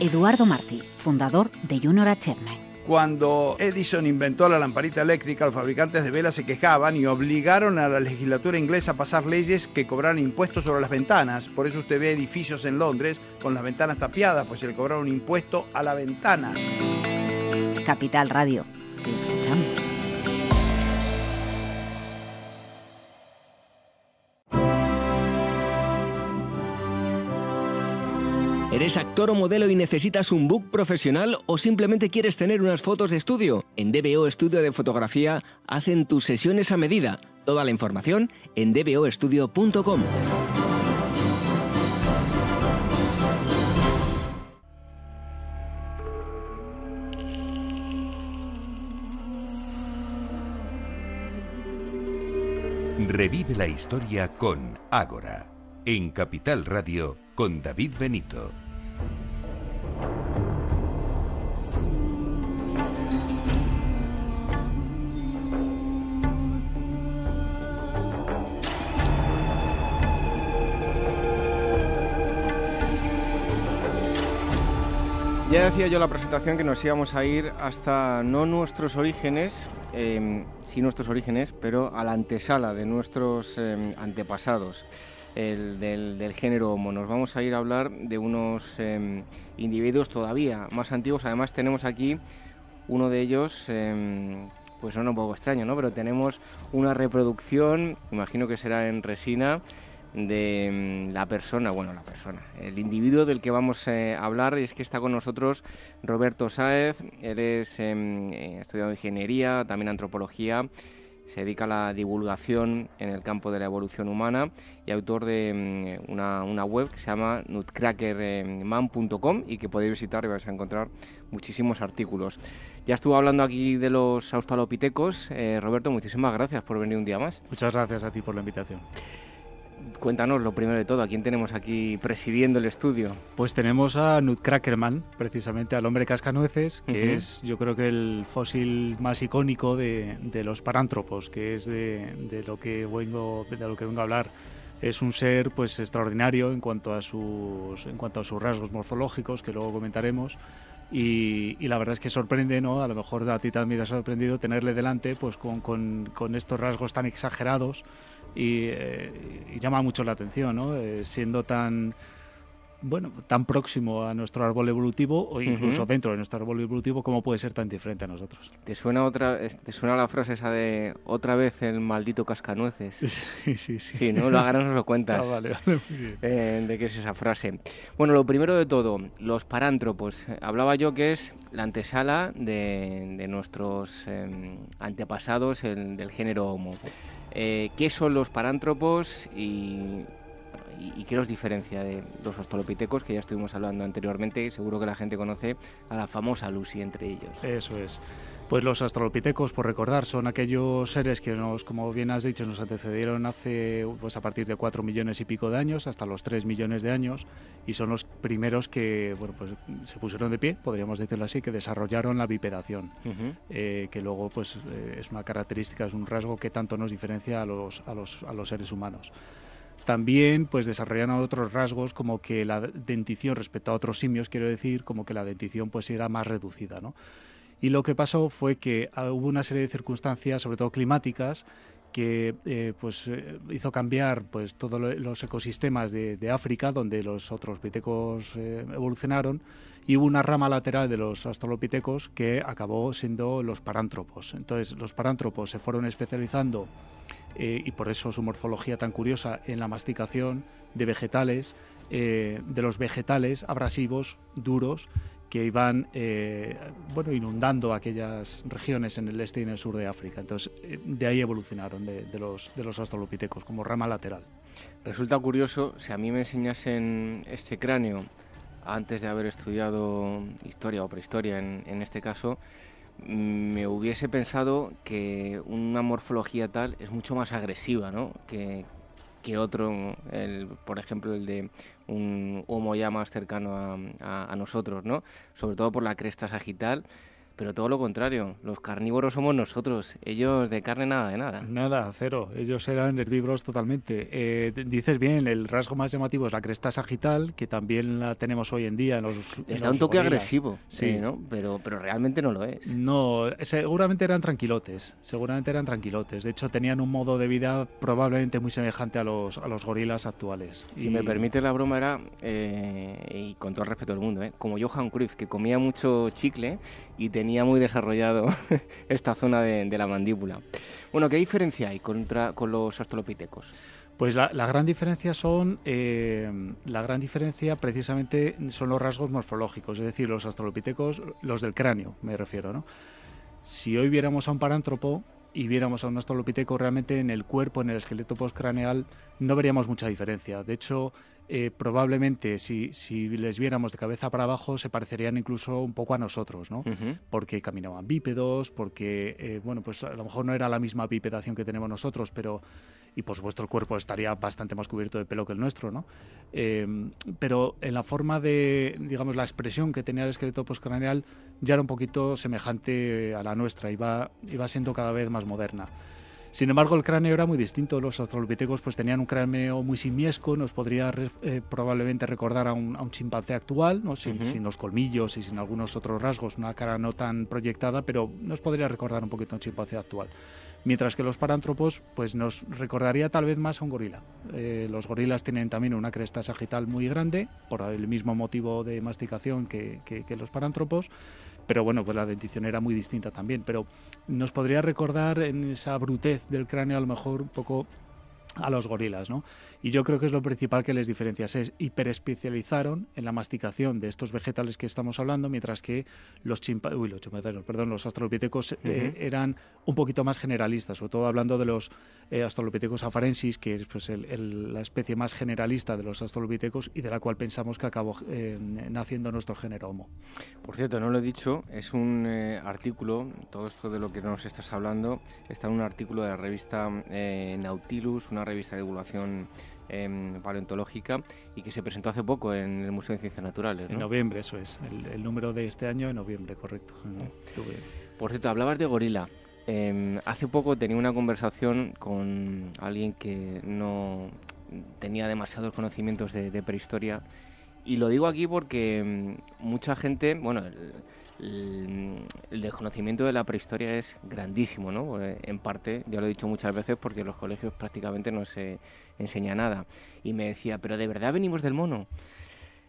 Eduardo Martí, fundador de Junior Achievement. Cuando Edison inventó la lamparita eléctrica, los fabricantes de velas se quejaban y obligaron a la legislatura inglesa a pasar leyes que cobraran impuestos sobre las ventanas. Por eso usted ve edificios en Londres con las ventanas tapiadas, pues se le cobraron un impuesto a la ventana. Capital Radio, te escuchamos. ¿Eres actor o modelo y necesitas un book profesional o simplemente quieres tener unas fotos de estudio? En DBO Estudio de Fotografía hacen tus sesiones a medida. Toda la información en dboestudio.com. Revive la historia con Ágora, en Capital Radio con David Benito. Ya decía yo en la presentación que nos íbamos a ir hasta no nuestros orígenes, eh, sí nuestros orígenes, pero a la antesala de nuestros eh, antepasados el, del, género Homo. Nos vamos a ir a hablar de unos eh, individuos todavía más antiguos. Además tenemos aquí uno de ellos, pues suena un poco extraño, ¿no? Pero tenemos una reproducción, imagino que será en resina, de mm, la persona, bueno, la persona, el individuo del que vamos eh, a hablar es que está con nosotros Roberto Sáez, él es em, eh, estudiado ingeniería, también antropología, se dedica a la divulgación en el campo de la evolución humana y autor de mm, una, una web que se llama nutcrackerman.com y que podéis visitar y vais a encontrar muchísimos artículos. Ya estuvo hablando aquí de los australopitecos. Eh, Roberto, muchísimas gracias por venir un día más. Muchas gracias a ti por la invitación cuéntanos lo primero de todo, ¿a quién tenemos aquí presidiendo el estudio? Pues tenemos a Nutcrackerman, precisamente al hombre cascanueces, que es yo creo que el fósil más icónico de, los parántropos, que es de, lo que vengo, de lo que vengo a hablar. Es un ser pues extraordinario en cuanto a sus, en cuanto a sus rasgos morfológicos, que luego comentaremos. Y, la verdad es que sorprende, ¿no? A lo mejor a ti también te ha sorprendido tenerle delante pues con, con, con estos rasgos tan exagerados eh, y, llama mucho la atención, ¿no? Eh, siendo tan bueno, tan próximo a nuestro árbol evolutivo o incluso dentro de nuestro árbol evolutivo, ¿cómo puede ser tan diferente a nosotros? ¿Te suena otra te suena la frase esa de otra vez el maldito cascanueces? Sí, sí, sí. Sí, ¿no? Lo hagas nos lo cuentas. Ah, vale, vale, muy bien. Eh, ¿De qué es esa frase? Bueno, lo primero de todo, los parántropos. Hablaba yo que es la antesala de, nuestros em, antepasados del género Homo. Eh, qué son los parántropos y, qué los diferencia de los australopitecos que ya estuvimos hablando anteriormente. Seguro que la gente conoce a la famosa Lucy entre ellos. Eso es. Pues los australopitecos, por recordar, son aquellos seres que nos, como bien has dicho, nos antecedieron hace, pues a partir de 4 millones y pico de años, hasta los 3 millones de años, y son los primeros que, bueno, pues se pusieron de pie, podríamos decirlo así, que desarrollaron la bipedación, eh, que luego, pues eh, es una característica, es un rasgo que tanto nos diferencia a los, a los, a los seres humanos. También pues desarrollaron otros rasgos como que la dentición respecto a otros simios, quiero decir, como que la dentición pues era más reducida, ¿no? Y lo que pasó fue que ah, hubo una serie de circunstancias, sobre todo climáticas, que eh, pues eh, hizo cambiar pues todos los ecosistemas de, África donde los otros pitecos eh, evolucionaron y hubo una rama lateral de los australopitecos que acabó siendo los parántropos. Entonces, los parántropos se fueron especializando y por eso su morfología tan curiosa en la masticación de vegetales, de los vegetales abrasivos, duros, que iban eh, bueno, inundando aquellas regiones en el este y en el sur de África. Entonces, de ahí evolucionaron de, los, de los australopitecos como rama lateral. Resulta curioso, si a mí me enseñasen este cráneo antes de haber estudiado historia o prehistoria en, en este caso, me hubiese pensado que una morfología tal es mucho más agresiva, ¿no? Que, que otro, el, por ejemplo, el de un Homo ya más cercano a, a, a nosotros, ¿no? Sobre todo por la cresta sagital pero todo lo contrario, los carnívoros somos nosotros, ellos de carne nada de nada. Nada, cero, ellos eran herbívoros totalmente. Eh, dices bien, el rasgo más llamativo es la cresta sagital, que también la tenemos hoy en día en los... Les da un toque gorilas. agresivo, sí, eh, ¿no? Pero, pero realmente no lo es. No, seguramente eran tranquilotes, seguramente eran tranquilotes. De hecho, tenían un modo de vida probablemente muy semejante a los, a los gorilas actuales. Si y... me permite la broma, era, eh, y con todo el respeto del mundo, como Johan Cruyff, que comía mucho chicle y tenía muy desarrollado esta zona de, de, la mandíbula. Bueno, ¿qué diferencia hay contra, con los australopitecos? Pues la, la, gran diferencia son eh, la gran diferencia precisamente son los rasgos morfológicos, es decir, los australopitecos, los del cráneo, me refiero, ¿no? Si hoy viéramos a un parántropo y viéramos a un australopiteco realmente en el cuerpo, en el esqueleto postcraneal, no veríamos mucha diferencia. De hecho, eh, probablemente si, si, les viéramos de cabeza para abajo se parecerían incluso un poco a nosotros, ¿no? Uh -huh. Porque caminaban bípedos, porque, eh, bueno, pues a lo mejor no era la misma bipedación que tenemos nosotros, pero, y por supuesto el cuerpo estaría bastante más cubierto de pelo que el nuestro, ¿no? Eh, pero en la forma de, digamos, la expresión que tenía el esqueleto postcraneal ya era un poquito semejante a la nuestra, iba, iba siendo cada vez más moderna. Sin embargo, el cráneo era muy distinto. Los australopitecos pues, tenían un cráneo muy simiesco, nos podría eh, probablemente recordar a un, a un, chimpancé actual, ¿no? sin, uh -huh. sin, los colmillos y sin algunos otros rasgos, una cara no tan proyectada, pero nos podría recordar un poquito a un chimpancé actual. Mientras que los parántropos pues, nos recordaría tal vez más a un gorila. Eh, los gorilas tienen también una cresta sagital muy grande, por el mismo motivo de masticación que, que, que los parántropos pero bueno, pues la dentición era muy distinta también, pero nos podría recordar en esa brutez del cráneo a lo mejor un poco a los gorilas, ¿no? Y yo creo que es lo principal que les diferencia, se hiperespecializaron en la masticación de estos vegetales que estamos hablando, mientras que los chimpanzeros, uy, los perdón, los australopitecos uh -huh. eh, eran un poquito más generalistas, sobre todo hablando de los eh, australopitecos afarensis, que es pues, el, el, la especie más generalista de los australopitecos y de la cual pensamos que acabó eh, naciendo nuestro género Homo. Por cierto, no lo he dicho, es un eh, artículo, todo esto de lo que nos estás hablando, está en un artículo de la revista Nautilus, una revista de divulgación eh, paleontológica y que se presentó hace poco en el Museo de Ciencias Naturales. ¿no? En noviembre, eso es. El, el, número de este año en noviembre, correcto. Por cierto, hablabas de gorila. Eh, hace poco tenía una conversación con alguien que no tenía demasiados conocimientos de, de prehistoria y lo digo aquí porque mm, mucha gente, bueno, el, el, el, desconocimiento de la prehistoria es grandísimo, ¿no? Eh, en parte, ya lo he dicho muchas veces, porque en los colegios prácticamente no se enseña nada. Y me decía, ¿pero de verdad venimos del mono?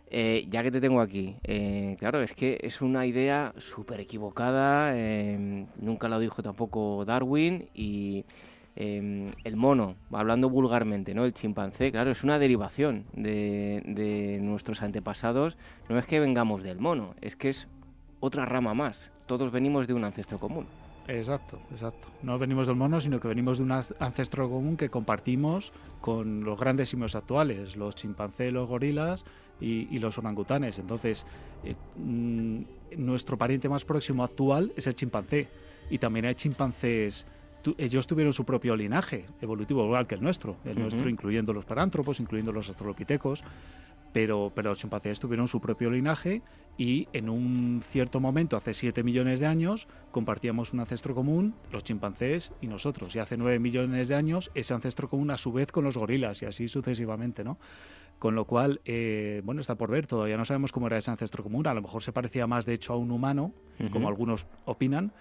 Eh, ya que te tengo aquí, eh, claro, es que es una idea súper equivocada, eh, nunca lo dijo tampoco Darwin y eh, el mono, hablando vulgarmente, ¿no? El chimpancé, claro, es una derivación de, de nuestros antepasados, no es que vengamos del mono, es que es otra rama más, todos venimos de un ancestro común. Exacto, exacto. No venimos del mono, sino que venimos de un ancestro común que compartimos con los grandes simios actuales, los chimpancés, los gorilas y, y los orangutanes. Entonces, eh, mmm, nuestro pariente más próximo actual es el chimpancé. Y también hay chimpancés ellos tuvieron su propio linaje evolutivo, igual que el nuestro, el uh -huh. nuestro incluyendo los parántropos, incluyendo los australopitecos, pero, pero los chimpancés tuvieron su propio linaje y en un cierto momento, hace 7 millones de años, compartíamos un ancestro común, los chimpancés y nosotros. Y hace 9 millones de años, ese ancestro común a su vez con los gorilas y así sucesivamente, ¿no? Con lo cual, eh, bueno, está por ver, todavía no sabemos cómo era ese ancestro común, a lo mejor se parecía más de hecho a un humano, uh -huh. como algunos opinan,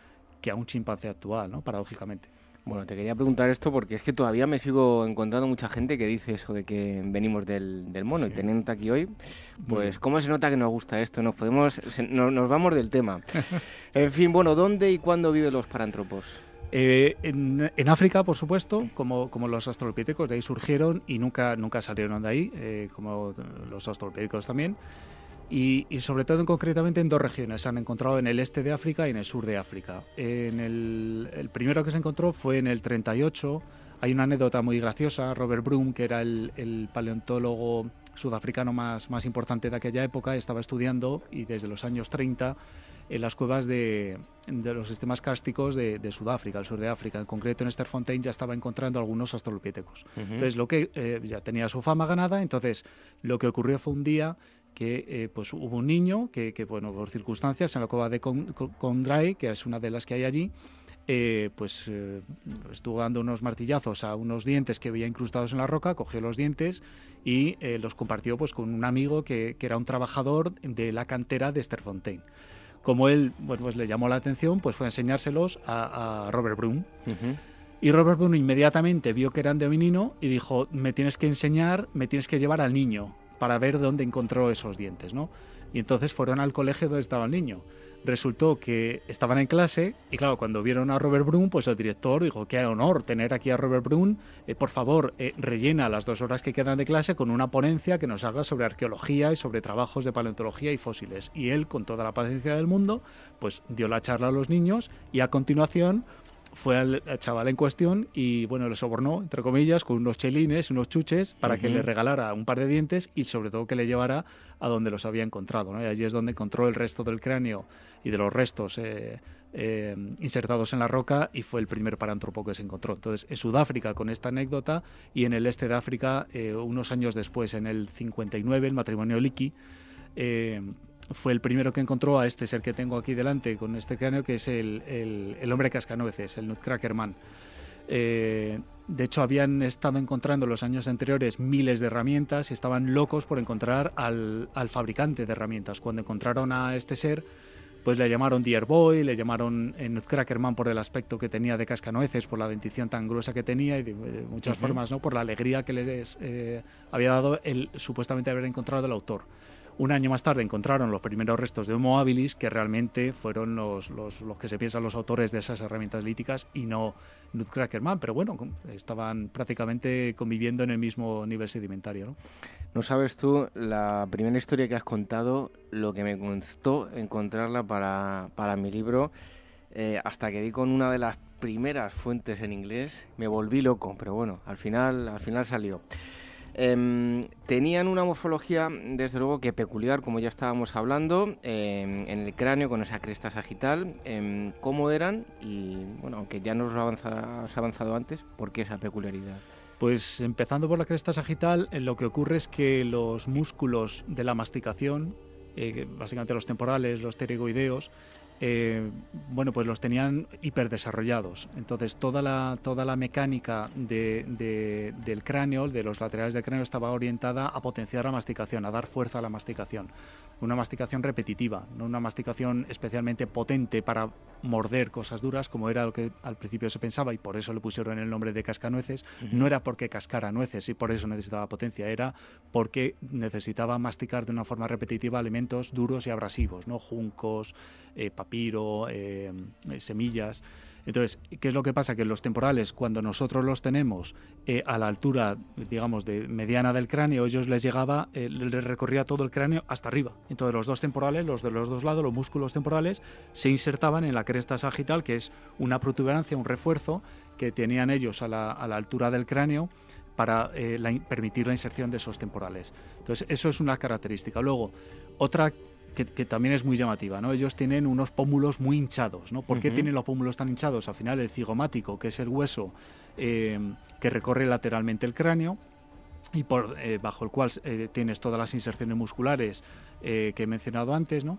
que a un chimpancé actual, ¿no? Paradójicamente. Bueno, te quería preguntar esto porque es que todavía me sigo encontrando mucha gente que dice eso de que venimos del, del mono y teniendo aquí hoy, pues cómo se nota que nos gusta esto, nos podemos, nos vamos del tema. en fin, bueno, ¿dónde y cuándo viven los parántropos? Eh, en, África, por supuesto, como, como los australopitecos, de ahí surgieron y nunca, nunca salieron de ahí, eh, como los australopitecos también y, sobre todo concretamente en dos regiones. Se han encontrado en el este de África y en el sur de África. En el, primero que se encontró fue en el 38. Hay una anécdota muy graciosa. Robert Broom, que era el, paleontólogo sudafricano más, más importante de aquella época, estaba estudiando y desde los años 30 en las cuevas de, de los sistemas cársticos de, Sudáfrica, el sur de África. En concreto, en Sterfontein ya estaba encontrando algunos australopithecus. Entonces, lo que eh, ya tenía su fama ganada. Entonces, lo que ocurrió fue un día que eh, pues hubo un niño que, bueno, por circunstancias en la cueva de Condray, que es una de las que hay allí, eh, pues eh, estuvo dando unos martillazos a unos dientes que veía incrustados en la roca, cogió los dientes y los compartió pues con un amigo que, era un trabajador de la cantera de Sterfontein. Como él bueno, pues le llamó la atención, pues fue a enseñárselos a, Robert Broom. Y Robert Broom inmediatamente vio que eran de menino y dijo, me tienes que enseñar, me tienes que llevar al niño para ver dónde encontró esos dientes, ¿no? Y entonces fueron al colegio donde estaba el niño. Resultó que estaban en clase y claro, cuando vieron a Robert Brun, pues el director dijo, qué honor tener aquí a Robert Brun, eh, por favor, eh, rellena las dos horas que quedan de clase con una ponencia que nos haga sobre arqueología y sobre trabajos de paleontología y fósiles. Y él, con toda la paciencia del mundo, pues dio la charla a los niños y a continuación fue al, chaval en cuestión y bueno, le sobornó, entre comillas, con unos chelines, unos chuches, para que le regalara un par de dientes y sobre todo que le llevara a donde los había encontrado. ¿no? Y allí es donde encontró el resto del cráneo y de los restos eh, eh, insertados en la roca y fue el primer parántropo que se encontró. Entonces, en Sudáfrica con esta anécdota y en el este de África, eh, unos años después, en el 59, el matrimonio Liki, fue el primero que encontró a este ser que tengo aquí delante con este cráneo, que es el, el, hombre cascanueces, el Nutcracker Man. Eh, de hecho, habían estado encontrando los años anteriores miles de herramientas y estaban locos por encontrar al, al fabricante de herramientas. Cuando encontraron a este ser, pues le llamaron Dear Boy, le llamaron eh, Nutcracker Man por el aspecto que tenía de cascanueces, por la dentición tan gruesa que tenía y de, muchas formas, ¿no? por la alegría que les eh, había dado el supuestamente haber encontrado el autor. Un año más tarde encontraron los primeros restos de Homo habilis, que realmente fueron los, los, que se piensan los autores de esas herramientas líticas y no Nutcrackerman, pero bueno, estaban prácticamente conviviendo en el mismo nivel sedimentario. ¿no? no sabes tú la primera historia que has contado, lo que me costó encontrarla para, para mi libro, eh, hasta que di con una de las primeras fuentes en inglés, me volví loco, pero bueno, al final, al final salió. Em, tenían una morfología, desde luego, que peculiar, como ya estábamos hablando, em, en el cráneo con esa cresta sagital. Em, ¿Cómo eran? Y bueno, aunque ya nos lo has avanzado antes, ¿por qué esa peculiaridad? Pues empezando por la cresta sagital, eh, lo que ocurre es que los músculos de la masticación, eh, básicamente los temporales, los pterigoideos, eh, bueno, pues los tenían hiperdesarrollados. Entonces toda la, toda la mecánica de, del cráneo, de los laterales del cráneo, estaba orientada a potenciar la masticación, a dar fuerza a la masticación. Una masticación repetitiva, no una masticación especialmente potente para morder cosas duras, como era lo que al principio se pensaba, y por eso le pusieron el nombre de cascanueces. No era porque cascara nueces y por eso necesitaba potencia, era porque necesitaba masticar de una forma repetitiva alimentos duros y abrasivos, ¿no? juncos, eh, papiro, eh, semillas. Entonces, ¿qué es lo que pasa? Que los temporales, cuando nosotros los tenemos eh, a la altura, digamos, de mediana del cráneo, ellos les llegaba, les recorría todo el cráneo hasta arriba. Entonces, los dos temporales, los de los dos lados, los músculos temporales, se insertaban en la cresta sagital, que es una protuberancia, un refuerzo que tenían ellos a la, altura del cráneo para permitir la inserción de esos temporales. Entonces, eso es una característica. Luego, otra que, también es muy llamativa, ¿no? Ellos tienen unos pómulos muy hinchados, ¿no? ¿Por qué tienen los pómulos tan hinchados? Al final el cigomático, que es el hueso eh, que recorre lateralmente el cráneo, y por eh, bajo el cual eh, tienes todas las inserciones musculares que he mencionado antes, ¿no?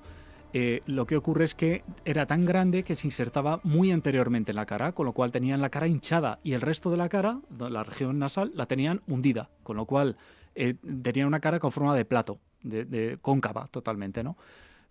lo que ocurre es que era tan grande que se insertaba muy anteriormente en la cara, con lo cual tenían la cara hinchada y el resto de la cara, la región nasal, la tenían hundida, con lo cual tenían una cara con forma de plato de, cóncava totalmente, ¿no?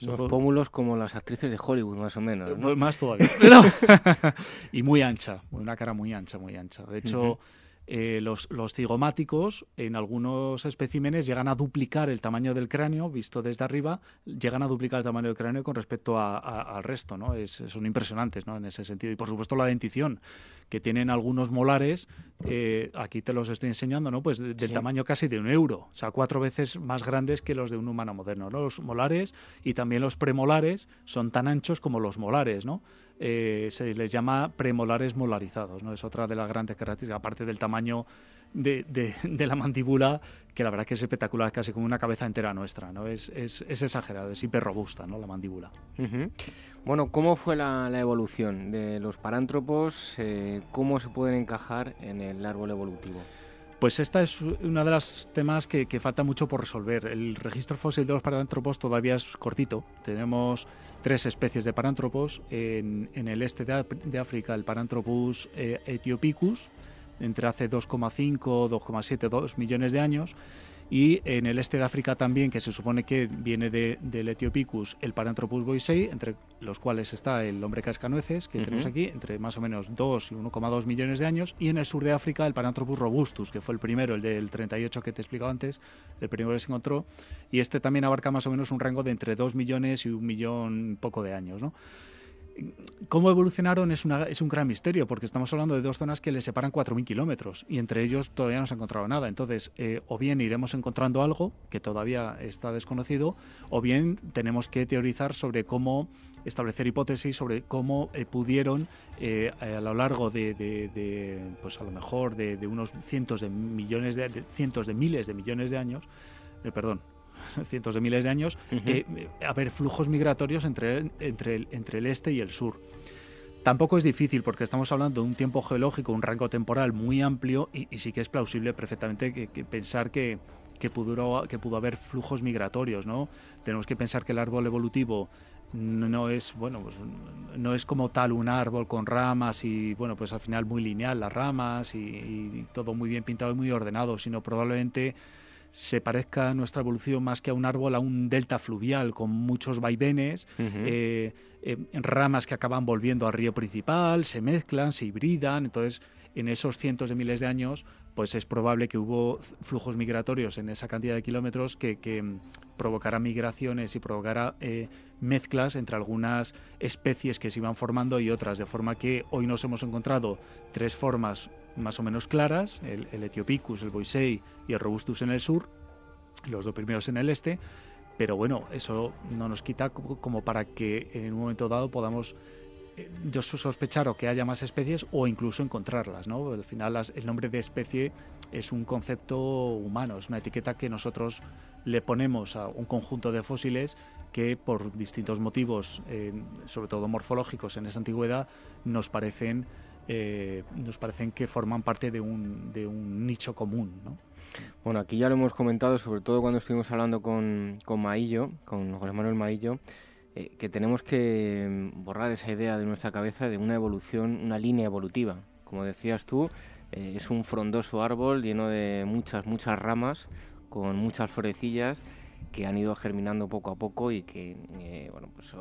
Los pómulos como las actrices de Hollywood, más o menos. ¿no? Pues más todavía. y muy ancha, una cara muy ancha, muy ancha. De hecho, eh, los, los, cigomáticos en algunos especímenes llegan a duplicar el tamaño del cráneo, visto desde arriba, llegan a duplicar el tamaño del cráneo con respecto al resto, ¿no? Es, son impresionantes, ¿no? En ese sentido. Y por supuesto la dentición, que tienen algunos molares, eh, aquí te los estoy enseñando, ¿no? Pues del tamaño casi de un euro, o sea, cuatro veces más grandes que los de un humano moderno, ¿no? Los molares y también los premolares son tan anchos como los molares, ¿no? Eh, se les llama premolares molarizados, ¿no? Es otra de las grandes características, aparte del tamaño de, de, la mandíbula, que la verdad que es espectacular, casi como una cabeza entera nuestra, ¿no? Es, es, es exagerado, es hiper robusta, ¿no? La mandíbula. Bueno, ¿cómo fue la, la, evolución de los parántropos? Eh, ¿Cómo se pueden encajar en el árbol evolutivo? Pues esta es una de las temas que, que, falta mucho por resolver. El registro fósil de los parántropos todavía es cortito. Tenemos tres especies de parántropos. En, en el este de, de, África, el Paranthropus eh, etiopicus, entre hace 2,5, 2,7, 2 millones de años. Y en el este de África también, que se supone que viene de, del Etiopicus, el Paranthropus boisei, entre los cuales está el hombre cascanueces, que tenemos aquí, entre más o menos 2 y 1,2 millones de años, y en el sur de África el Paranthropus robustus, que fue el primero, el del 38 que te he explicado antes, el primero que se encontró, y este también abarca más o menos un rango de entre 2 millones y un millón poco de años, ¿no? Cómo evolucionaron es, una, es un gran misterio, porque estamos hablando de dos zonas que le separan 4.000 kilómetros y entre ellos todavía no se ha encontrado nada. Entonces, eh, o bien iremos encontrando algo que todavía está desconocido, o bien tenemos que teorizar sobre cómo establecer hipótesis sobre cómo eh, pudieron eh, a lo largo de, pues a lo mejor de, unos cientos de millones de, cientos de miles de millones de años, perdón, cientos de miles de años, eh, haber flujos migratorios entre, entre, el, entre el este y el sur. Tampoco es difícil porque estamos hablando de un tiempo geológico, un rango temporal muy amplio y, sí que es plausible perfectamente que, pensar que, que, pudo, que pudo haber flujos migratorios. ¿no? Tenemos que pensar que el árbol evolutivo no es bueno pues, no es como tal un árbol con ramas y bueno pues al final muy lineal las ramas y, y todo muy bien pintado y muy ordenado sino probablemente se parezca a nuestra evolución más que a un árbol, a un delta fluvial con muchos vaivenes, eh, eh, ramas que acaban volviendo al río principal, se mezclan, se hibridan, entonces en esos cientos de miles de años, pues es probable que hubo flujos migratorios en esa cantidad de kilómetros que, que mm, provocara migraciones y provocara eh, mezclas entre algunas especies que se iban formando y otras, de forma que hoy nos hemos encontrado tres formas más o menos claras, el, Etiopicus, el Boisei y el Robustus en el sur, los dos primeros en el este, pero bueno, eso no nos quita como para que en un momento dado podamos eh, yo sospechar o que haya más especies o incluso encontrarlas, ¿no? Al final el nombre de especie es un concepto humano, es una etiqueta que nosotros le ponemos a un conjunto de fósiles que por distintos motivos, sobre todo morfológicos en esa antigüedad, nos parecen eh, nos parecen que forman parte de un, de un nicho común. ¿no? Bueno, aquí ya lo hemos comentado, sobre todo cuando estuvimos hablando con, con Maillo, con José Manuel Maillo, eh, que tenemos que borrar esa idea de nuestra cabeza de una evolución, una línea evolutiva. Como decías tú, eh, es un frondoso árbol lleno de muchas, muchas ramas, con muchas florecillas que han ido germinando poco a poco y que, bueno, pues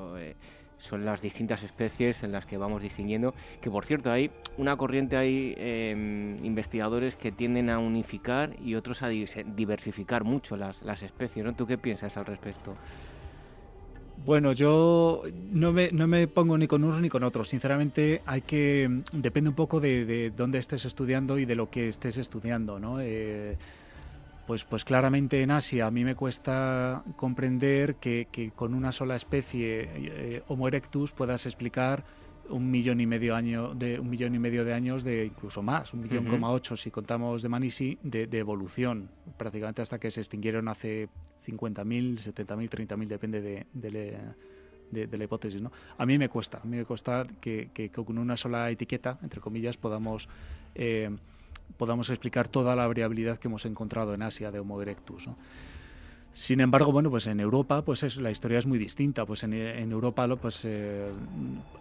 son las distintas especies en las que vamos distinguiendo, que por cierto hay una corriente, hay em, investigadores que tienden a unificar y otros a diversificar mucho las, las especies, ¿no? ¿Tú qué piensas al respecto? Bueno, yo no me, no me pongo ni con unos ni con otros. Sinceramente, hay que depende un poco de, de dónde estés estudiando y de lo que estés estudiando, ¿no? Eh, pues, pues claramente en Asia a mí me cuesta comprender que, con una sola especie eh, Homo erectus puedas explicar un millón y medio año de un millón y medio de años de incluso más un millón coma ocho si contamos de Manisi de, evolución. Prácticamente hasta que se extinguieron hace 50.000 70.000 30.000 depende de, de, la hipótesis no a mí me cuesta a mí me cuesta que, que con una sola etiqueta entre comillas podamos eh, podamos explicar toda la variabilidad que hemos encontrado en Asia de Homo erectus. Sin embargo, bueno, pues en Europa, pues es, la historia es muy distinta. Pues en, Europa, pues eh,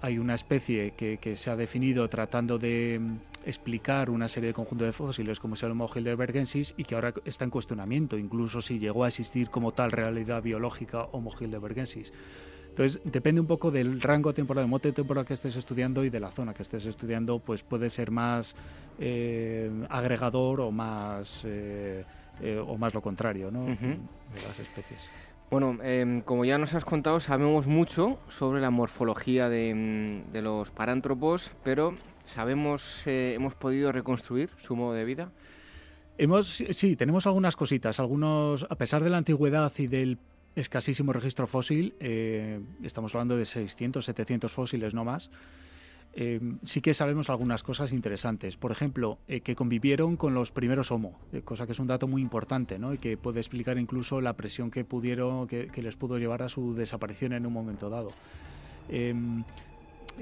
hay una especie que, se ha definido tratando de, explicar una serie de conjuntos de fósiles como es el Homo heidelbergensis y que ahora está en cuestionamiento, incluso si llegó a existir como tal realidad biológica Homo heidelbergensis. Entonces, depende un poco del rango temporal, del mote temporal que estés estudiando y de la zona que estés estudiando, pues puede ser más eh, agregador o más, eh, eh, o más lo contrario ¿no? de las especies. Bueno, em, como ya nos has contado, sabemos mucho sobre la morfología de, de los parántropos, pero sabemos, hemos podido reconstruir su modo de vida. Hemos, sí, tenemos algunas cositas. Algunos, a pesar de la antigüedad y del escasísimo registro fósil, eh, estamos hablando de 600, 700 fósiles no más, eh, sí que sabemos algunas cosas interesantes. Por ejemplo, eh, que convivieron con los primeros Homo, cosa que es un dato muy importante ¿no? y que puede explicar incluso la presión que, pudieron, que, les pudo llevar a su desaparición en un momento dado. Em,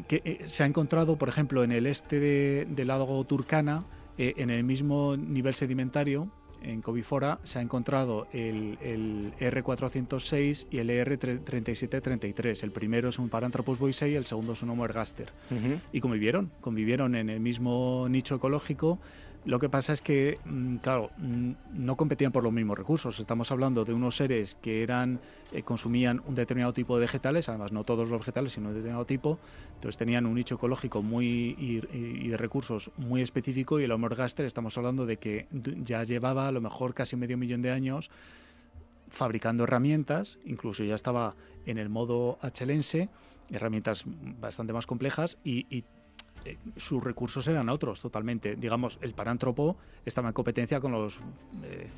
que se ha encontrado, por ejemplo, en el este del lago Turcana, en el mismo nivel sedimentario, en Covifora se ha encontrado el, el R406 y el ER3733. El primero es un Paranthropus boisei y el segundo es un Homo ergaster. Y convivieron, convivieron en el mismo nicho ecológico lo que pasa es que, mm, claro, mm, no competían por los mismos recursos. Estamos hablando de unos seres que eran eh, consumían un determinado tipo de vegetales, además no todos los vegetales, sino un determinado tipo. Entonces tenían un nicho ecológico muy y, de recursos muy específico y el Homo ergaster estamos hablando de que ya llevaba a lo mejor casi medio millón de años fabricando herramientas, incluso ya estaba en el modo achelense, herramientas bastante más complejas y, y eh, sus recursos eran otros totalmente. Digamos, el parántropo estaba en competencia con los eh,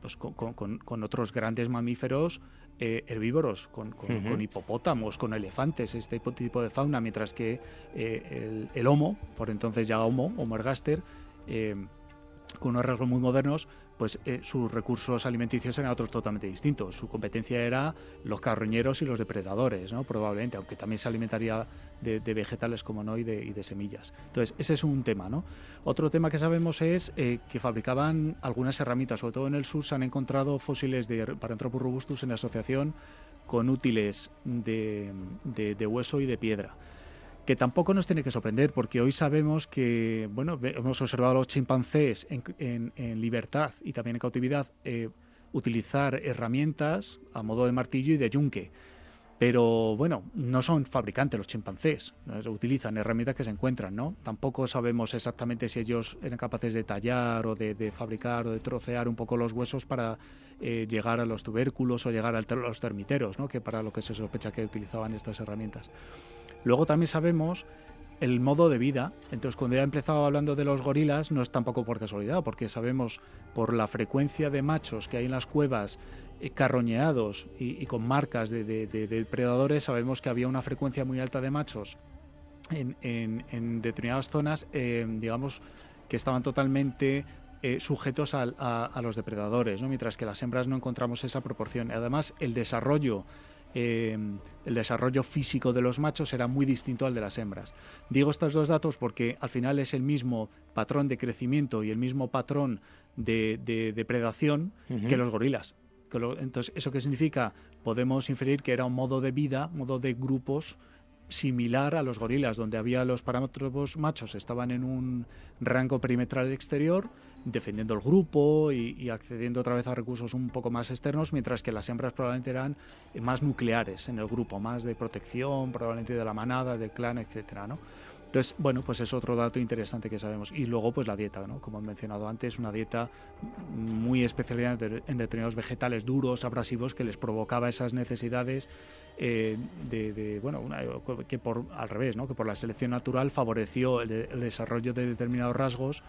pues con, otros grandes mamíferos eh, herbívoros, con, hipopótamos, con elefantes, este tipo de fauna, mientras que el, el, Homo, por entonces ya Homo, Homo ergaster, con unos rasgos muy modernos, pues eh, sus recursos alimenticios eran otros totalmente distintos. Su competencia era los carroñeros y los depredadores, ¿no? probablemente, aunque también se alimentaría de, vegetales como no y de, semillas. Entonces, ese es un tema. ¿no? Otro tema que sabemos es eh, que fabricaban algunas herramientas, sobre todo en el sur se han encontrado fósiles de Paranthropus robustus en asociación con útiles de hueso y de piedra que tampoco nos tiene que sorprender, porque hoy sabemos que, bueno, hemos observado a los chimpancés en, libertad y también en cautividad eh, utilizar herramientas a modo de martillo y de yunque. Pero bueno, no son fabricantes los chimpancés, utilizan herramientas que se encuentran, ¿no? Tampoco sabemos exactamente si ellos eran capaces de tallar o de, fabricar o de trocear un poco los huesos para eh, llegar a los tubérculos o llegar a los termiteros, ¿no? Que para lo que se sospecha que utilizaban estas herramientas. Luego también sabemos el modo de vida. Entonces, cuando ya he empezado hablando de los gorilas, no es tampoco por casualidad, porque sabemos por la frecuencia de machos que hay en las cuevas eh, carroñeados y, con marcas de, depredadores, sabemos que había una frecuencia muy alta de machos en, determinadas zonas, eh, digamos, que estaban totalmente eh, sujetos a, a, los depredadores, ¿no? mientras que las hembras no encontramos esa proporción. Además, el desarrollo Em, el desarrollo físico de los machos era muy distinto al de las hembras. Digo estos dos datos porque al final es el mismo patrón de crecimiento y el mismo patrón de, depredación que los gorilas. Entonces, ¿eso qué significa? Podemos inferir que era un modo de vida, modo de grupos similar a los gorilas, donde había los parámetros machos estaban en un rango perimetral exterior, defendiendo el grupo y, accediendo otra vez a recursos un poco más externos, mientras que las hembras probablemente eran más nucleares en el grupo, más de protección, probablemente de la manada, del clan, etcétera, ¿no? Entonces, bueno, pues es otro dato interesante que sabemos. Y luego, pues la dieta, ¿no? Como he mencionado antes, una dieta muy especializada en determinados vegetales duros, abrasivos, que les provocaba esas necesidades eh, de, bueno, que por al revés, ¿no? Que por la selección natural favoreció el, desarrollo de determinados rasgos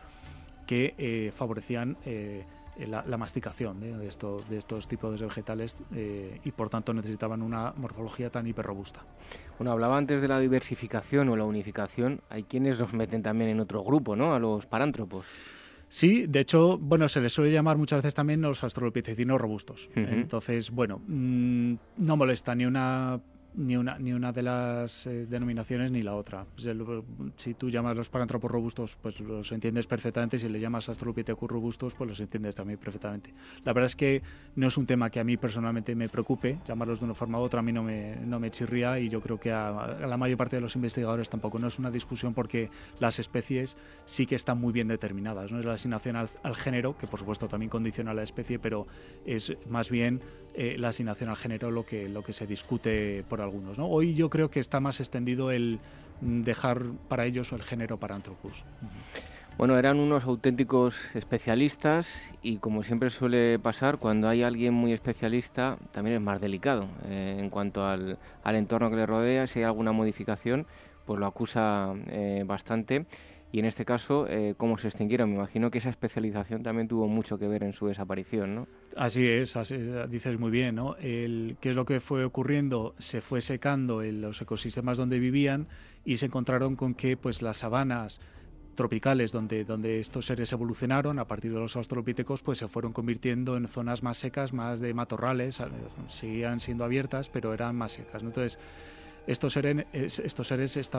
que eh, favorecían eh, la, masticación de, esto, de estos tipos de vegetales eh, y por tanto necesitaban una morfología tan hiperrobusta. Bueno, hablaba antes de la diversificación o la unificación. Hay quienes los meten también en otro grupo, ¿no? A los parántropos. Sí, de hecho, bueno, se les suele llamar muchas veces también los australopithecinos robustos. Entonces, bueno, mm, no molesta ni una ni una, ni una de las eh, denominaciones ni la otra. Si tú llamas los parántropos robustos, pues los entiendes perfectamente. Si le llamas Australopithecus robustos, pues los entiendes también perfectamente. La verdad es que no es un tema que a mí personalmente me preocupe. Llamarlos de una forma u otra a mí no me, no me chirría y yo creo que a, la mayor parte de los investigadores tampoco. No es una discusión porque las especies sí que están muy bien determinadas. No es la asignación al, al género, que por supuesto también condiciona a la especie, pero es más bien eh, la asignación al género lo que, lo que se discute por algunos. ¿no? Hoy yo creo que está más extendido el dejar para ellos el género Paranthropus. Bueno, eran unos auténticos especialistas y como siempre suele pasar, cuando hay alguien muy especialista también es más delicado eh, en cuanto al, al, entorno que le rodea, si hay alguna modificación, pues lo acusa eh, bastante y en este caso, eh, cómo se extinguieron. Me imagino que esa especialización también tuvo mucho que ver en su desaparición, ¿no? Así es, dices muy bien, ¿no? El, ¿Qué es lo que fue ocurriendo? Se fue secando en los ecosistemas donde vivían y se encontraron con que pues, las sabanas tropicales donde, donde estos seres evolucionaron a partir de los australopithecus pues se fueron convirtiendo en zonas más secas, más de matorrales, seguían siendo abiertas pero eran más secas. Entonces estos seres,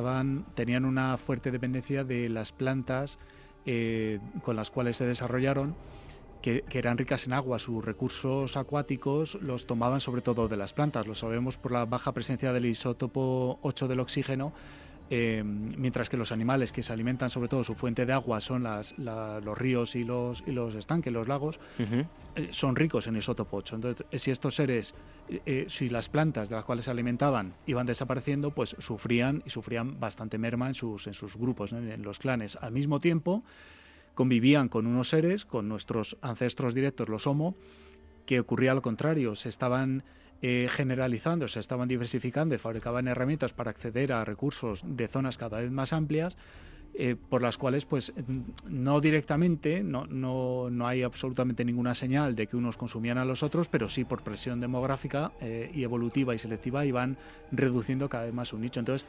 tenían una fuerte dependencia de las plantas eh, con las cuales se desarrollaron, que, eran ricas en agua. Sus recursos acuáticos los tomaban sobre todo de las plantas. Lo sabemos por la baja presencia del isótopo 8 del oxígeno eh, mientras que los animales que se alimentan sobre todo su fuente de agua son las, los ríos y los, y los estanques, los lagos, eh, son ricos en isótopo 8. Entonces, si estos seres, eh, si las plantas de las cuales se alimentaban iban desapareciendo, pues sufrían y sufrían bastante merma en sus, en sus grupos, en los clanes. Al mismo tiempo, convivían con unos seres, con nuestros ancestros directos, los Homo, que ocurría lo contrario, se estaban eh, generalizando, se estaban diversificando y fabricaban herramientas para acceder a recursos de zonas cada vez más amplias, eh, por las cuales, pues, no directamente, no, no, no, hay absolutamente ninguna señal de que unos consumían a los otros, pero sí por presión demográfica eh, y evolutiva y selectiva iban reduciendo cada vez más su nicho. Entonces,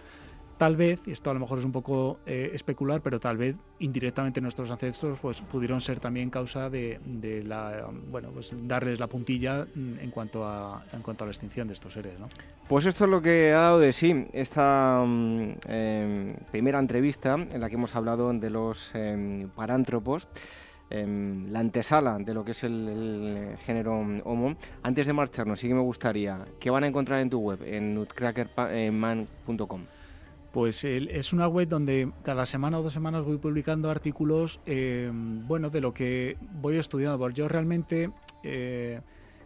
Tal vez, esto a lo mejor es un poco eh, especular, pero tal vez indirectamente nuestros ancestros pues, pudieron ser también causa de, la, bueno, pues, darles la puntilla mm, en cuanto, a, en cuanto a la extinción de estos seres. ¿no? Pues esto es lo que ha dado de sí esta mm, em, primera entrevista en la que hemos hablado de los em, parántropos. Em, la antesala de lo que es el, género Homo. Antes de marcharnos, sí que me gustaría, ¿qué van a encontrar en tu web, en nutcrackerman.com? Pues es una web donde cada semana o dos semanas voy publicando artículos, eh, bueno, de lo que voy estudiando. Yo realmente eh,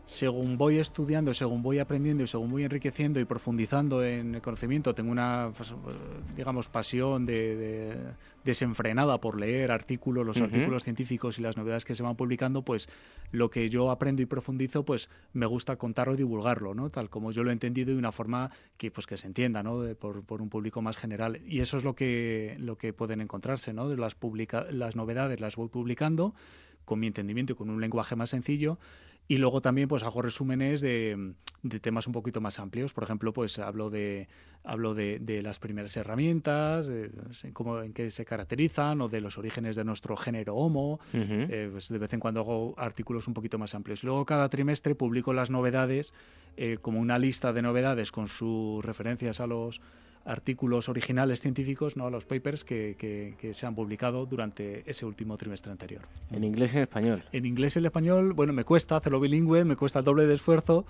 según voy estudiando, según voy aprendiendo y según voy enriqueciendo y profundizando en el conocimiento, tengo una, pues, digamos, pasión de, desenfrenada por leer artículos, los artículos científicos y las novedades que se van publicando, pues lo que yo aprendo y profundizo, pues me gusta contarlo y divulgarlo, ¿no? Tal como yo lo he entendido de una forma que, pues, que se entienda, ¿no? por, por, un público más general. Y eso es lo que, lo que pueden encontrarse, ¿no? Las, publica las novedades las voy publicando con mi entendimiento y con un lenguaje más sencillo y luego también pues hago resúmenes de, temas un poquito más amplios. Por ejemplo, pues hablo de hablo de, las primeras herramientas, de, cómo en qué se caracterizan, o de los orígenes de nuestro género Homo. Eh, pues de vez en cuando hago artículos un poquito más amplios. Luego cada trimestre publico las novedades, eh, como una lista de novedades con sus referencias a los artículos originales científicos, no los papers que, que, se han publicado durante ese último trimestre anterior. ¿En inglés y en español? En inglés y en español, bueno, me cuesta hacerlo bilingüe, me cuesta el doble de esfuerzo,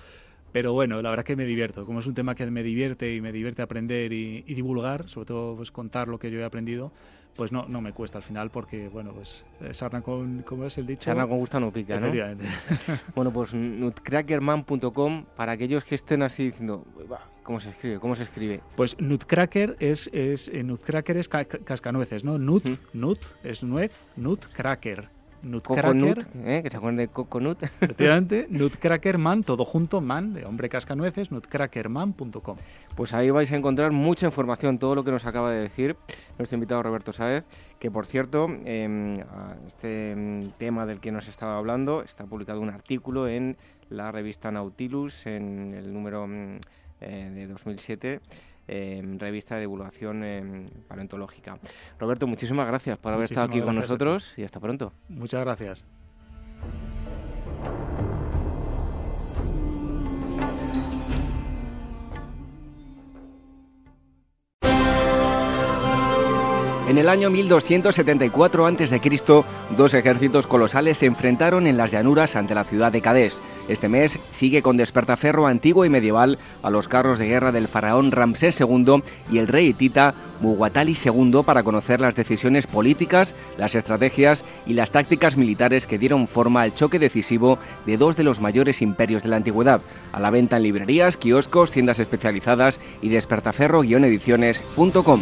pero bueno, la verdad que me divierto. Como es un tema que me divierte y me divierte aprender y, divulgar, sobre todo pues, contar lo que yo he aprendido, pues no, no me cuesta al final porque, bueno, pues sarna con, ¿cómo es el dicho? Sarna con gusto no pica, ¿no? bueno, pues nutcrackerman.com para aquellos que estén así diciendo, ¿cómo se escribe? ¿Cómo se escribe? Pues nutcracker es, es eh, nutcracker es cascanueces, ¿no? Nut, nut es nuez, nutcracker. Nutcracker. ¿eh? Que se acuerden de Coconut. Efectivamente, Nutcrackerman, todo junto, man, de hombre cascanueces, nutcrackerman.com. Pues ahí vais a encontrar mucha información, todo lo que nos acaba de decir nuestro invitado Roberto Sáez, que por cierto, eh, este em, tema del que nos estaba hablando, está publicado un artículo en la revista Nautilus, en el número mm, eh, de 2007 revista de divulgación eh, paleontológica. Roberto, muchísimas gracias por haber estado aquí con nosotros y hasta pronto. Muchas gracias. En el año 1274 a.C., dos ejércitos colosales se enfrentaron en las llanuras ante la ciudad de Cadés. Este mes sigue con despertaferro antiguo y medieval a los carros de guerra del faraón Ramsés II y el rey hitita Muwatalli II para conocer las decisiones políticas, las estrategias y las tácticas militares que dieron forma al choque decisivo de dos de los mayores imperios de la antigüedad. A la venta en librerías, kioscos, tiendas especializadas y despertaferro-ediciones.com.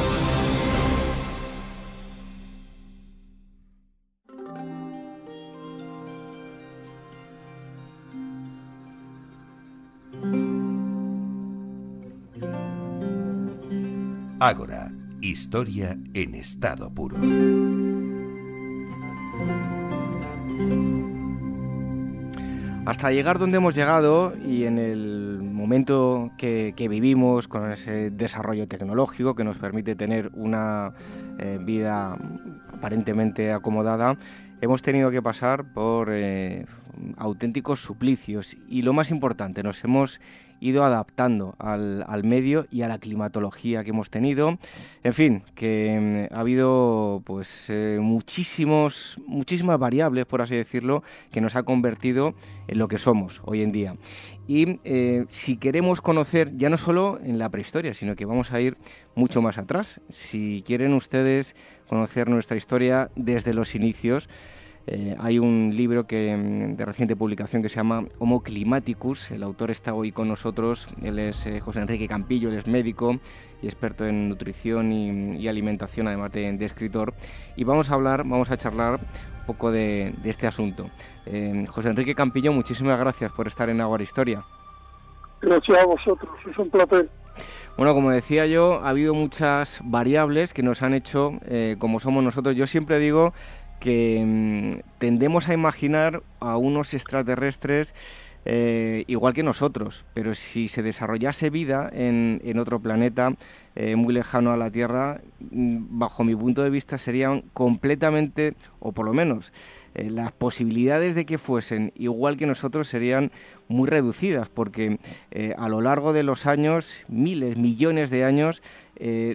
Ágora, historia en estado puro. Hasta llegar donde hemos llegado y en el momento que, vivimos con ese desarrollo tecnológico que nos permite tener una eh, vida aparentemente acomodada, hemos tenido que pasar por eh, auténticos suplicios y lo más importante, nos hemos ido adaptando al, medio y a la climatología que hemos tenido. En fin, que mm, ha habido pues eh, muchísimos, muchísimas variables, por así decirlo, que nos ha convertido en lo que somos hoy en día. Y eh, si queremos conocer, ya no solo en la prehistoria, sino que vamos a ir mucho más atrás, si quieren ustedes conocer nuestra historia desde los inicios, eh, hay un libro que, mm, de reciente publicación que se llama Homo Climaticus. El autor está hoy con nosotros. Él es eh, José Enrique Campillo, él es médico y experto en nutrición y, alimentación, además de, escritor. Y vamos a hablar, vamos a charlar un poco de, este asunto. Eh, José Enrique Campillo, muchísimas gracias por estar en Agua Historia. Gracias a vosotros, es un placer. Bueno, como decía yo, ha habido muchas variables que nos han hecho como somos nosotros. Yo siempre digo que mm, tendemos a imaginar a unos extraterrestres eh, igual que nosotros, pero si se desarrollase vida en, otro planeta eh, muy lejano a la Tierra, mm, bajo mi punto de vista serían completamente, o por lo menos, eh, las posibilidades de que fuesen igual que nosotros serían muy reducidas, porque a lo largo de los años, miles, millones de años,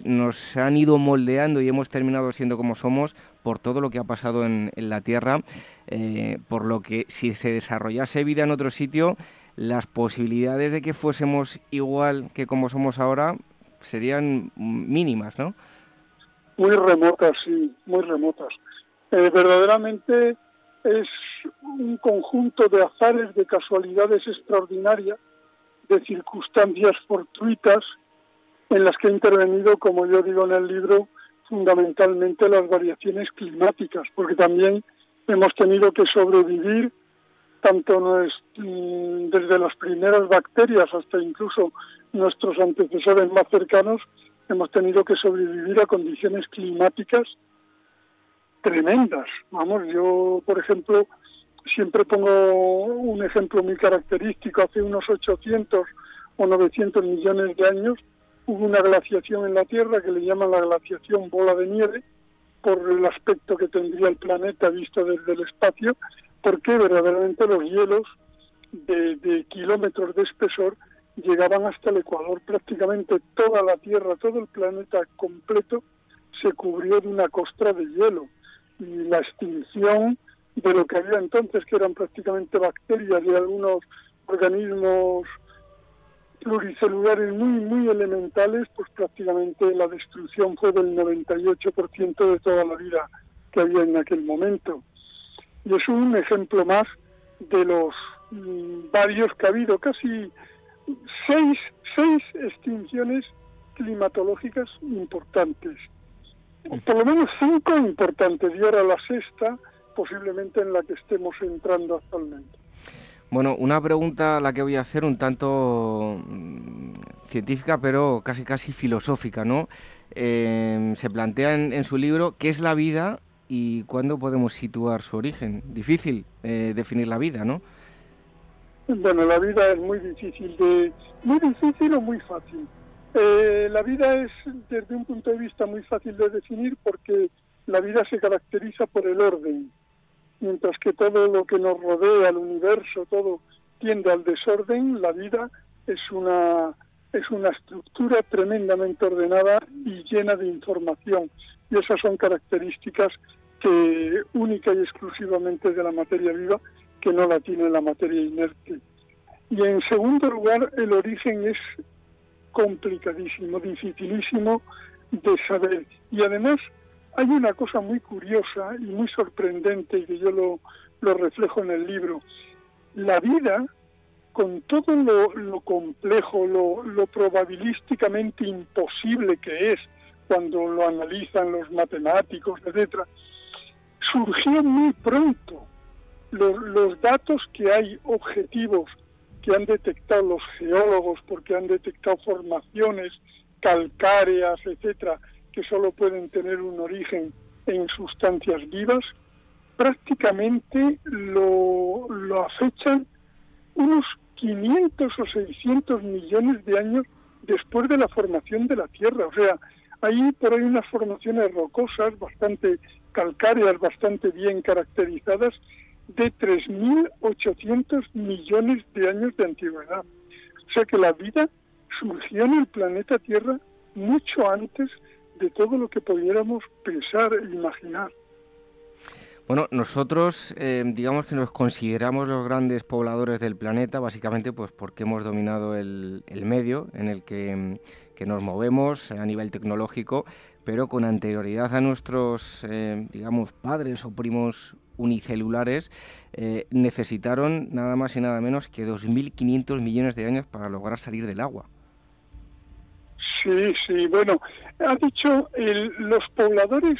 nos han ido moldeando y hemos terminado siendo como somos por todo lo que ha pasado en, la Tierra, eh, por lo que si se desarrollase vida en otro sitio, las posibilidades de que fuésemos igual que como somos ahora serían mínimas, ¿no? Muy remotas, sí, muy remotas. Eh, verdaderamente es un conjunto de azares, de casualidades extraordinarias, de circunstancias fortuitas, en las que ha intervenido, como yo digo en el libro, fundamentalmente las variaciones climáticas, porque también hemos tenido que sobrevivir tanto mm, desde las primeras bacterias hasta incluso nuestros antecesores más cercanos, hemos tenido que sobrevivir a condiciones climáticas tremendas. Vamos, yo, por ejemplo, siempre pongo un ejemplo muy característico, hace unos 800 o 900 millones de años, hubo una glaciación en la Tierra que le llaman la glaciación bola de nieve por el aspecto que tendría el planeta visto desde el espacio, porque verdaderamente los hielos de, kilómetros de espesor llegaban hasta el Ecuador. Prácticamente toda la Tierra, todo el planeta completo se cubrió de una costra de hielo y la extinción de lo que había entonces, que eran prácticamente bacterias y algunos organismos pluricelulares muy, muy elementales, pues prácticamente la destrucción fue del 98% de toda la vida que había en aquel momento. Y es un ejemplo más de los mm, varios que ha habido, casi seis, seis extinciones climatológicas importantes. Por lo menos cinco importantes y ahora la sexta posiblemente en la que estemos entrando actualmente. Bueno, una pregunta la que voy a hacer un tanto mm, científica, pero casi casi filosófica, ¿no? Eh, se plantea en, su libro qué es la vida y cuándo podemos situar su origen. Difícil eh, definir la vida, ¿no? Bueno, la vida es muy difícil de muy difícil o muy fácil. Eh, la vida es desde un punto de vista muy fácil de definir porque la vida se caracteriza por el orden mientras que todo lo que nos rodea, el universo, todo tiende al desorden, la vida es una es una estructura tremendamente ordenada y llena de información. Y esas son características que única y exclusivamente de la materia viva, que no la tiene la materia inerte. Y en segundo lugar, el origen es complicadísimo, dificilísimo de saber. Y además hay una cosa muy curiosa y muy sorprendente que yo lo, reflejo en el libro. La vida, con todo lo, complejo, lo, lo, probabilísticamente imposible que es cuando lo analizan los matemáticos, etcétera, surgió muy pronto. Los, los datos que hay objetivos que han detectado los geólogos porque han detectado formaciones calcáreas, etcétera, que solo pueden tener un origen en sustancias vivas, prácticamente lo, lo acechan unos 500 o 600 millones de años después de la formación de la Tierra. O sea, hay por ahí unas formaciones rocosas bastante calcáreas, bastante bien caracterizadas, de 3.800 millones de años de antigüedad. O sea que la vida surgió en el planeta Tierra mucho antes de todo lo que pudiéramos pensar e imaginar. Bueno, nosotros eh, digamos que nos consideramos los grandes pobladores del planeta, básicamente pues porque hemos dominado el, medio en el que, nos movemos a nivel tecnológico, pero con anterioridad a nuestros, eh, digamos, padres o primos unicelulares, eh, necesitaron nada más y nada menos que 2.500 millones de años para lograr salir del agua. Sí, sí, bueno, ha dicho el, los pobladores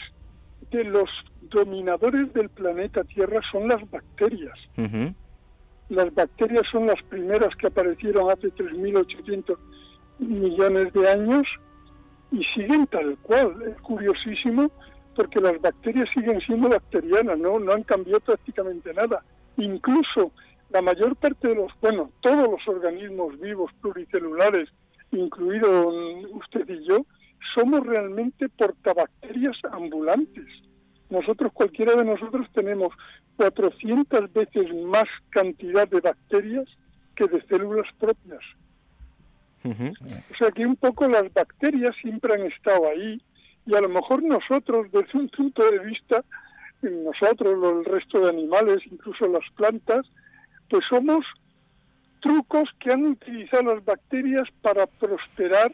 de los dominadores del planeta Tierra son las bacterias. Las bacterias son las primeras que aparecieron hace 3.800 millones de años y siguen tal cual. Es curiosísimo porque las bacterias siguen siendo bacterianas, no, no han cambiado prácticamente nada. Incluso la mayor parte de los, bueno, todos los organismos vivos pluricelulares incluido usted y yo, somos realmente portabacterias ambulantes. Nosotros, cualquiera de nosotros, tenemos 400 veces más cantidad de bacterias que de células propias. O sea que un poco las bacterias siempre han estado ahí y a lo mejor nosotros, desde un punto de vista, nosotros, el resto de animales, incluso las plantas, pues somos trucos que han utilizado las bacterias para prosperar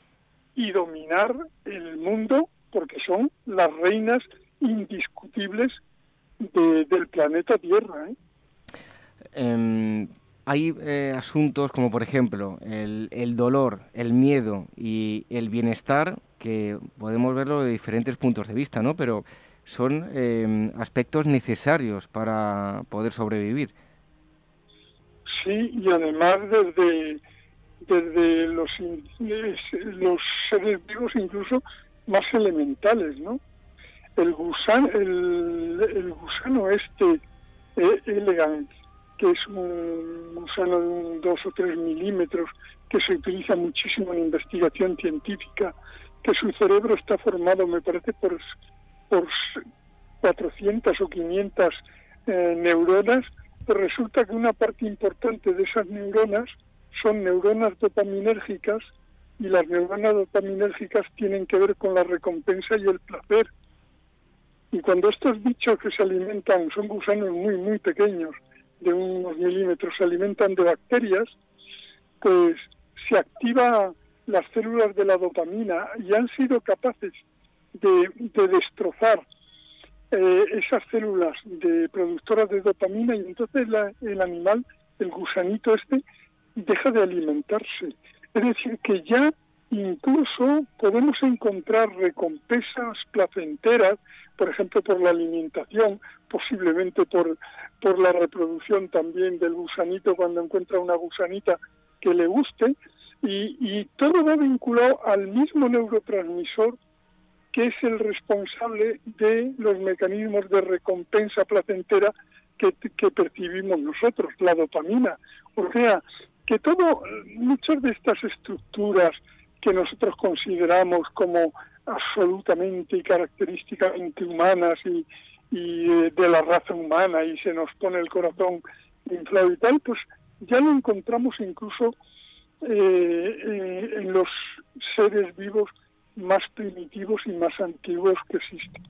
y dominar el mundo, porque son las reinas indiscutibles del planeta Tierra. ¿eh? Em, hay eh, asuntos como, por ejemplo, el, el, dolor, el miedo y el bienestar que podemos verlo de diferentes puntos de vista, ¿no? Pero son em, aspectos necesarios para poder sobrevivir sí, y además desde, desde los, los seres vivos incluso más elementales, ¿no? El gusano, el, gusano este eh, elegant, que es un gusano de un 2 o 3 milímetros, que se utiliza muchísimo en investigación científica, que su cerebro está formado, me parece, por, por 400 o 500 eh, neuronas, resulta que una parte importante de esas neuronas son neuronas dopaminérgicas y las neuronas dopaminérgicas tienen que ver con la recompensa y el placer. Y cuando estos bichos que se alimentan, son gusanos muy, muy pequeños, de unos milímetros, se alimentan de bacterias, pues se activa las células de la dopamina y han sido capaces de destrozar eh, esas células de productoras de dopamina y entonces el animal el gusanito este deja de alimentarse. Es decir, que ya incluso podemos encontrar recompensas placenteras, por ejemplo, por la alimentación, posiblemente por, por la reproducción también del gusanito cuando encuentra una gusanita que le guste, y, y todo va vinculado al mismo neurotransmisor que es el responsable de los mecanismos de recompensa placentera que, percibimos nosotros, la dopamina. O sea, que todo, muchas de estas estructuras que nosotros consideramos como absolutamente y característicamente humanas y, y eh, de la raza humana y se nos pone el corazón inflado y tal, pues ya lo encontramos incluso eh, eh, en los seres vivos más primitivos y más antiguos que existen.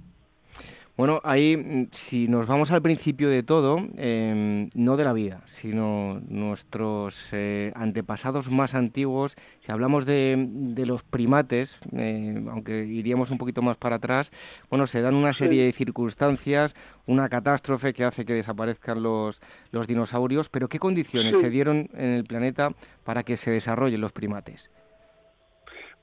Bueno, ahí, mm, si nos vamos al principio de todo, em, no de la vida, sino nuestros eh, antepasados más antiguos, si hablamos de, los primates, eh, aunque iríamos un poquito más para atrás, bueno, se dan una serie de circunstancias, una catástrofe que hace que desaparezcan los, los dinosaurios, pero ¿qué condiciones se dieron en el planeta para que se desarrollen los primates?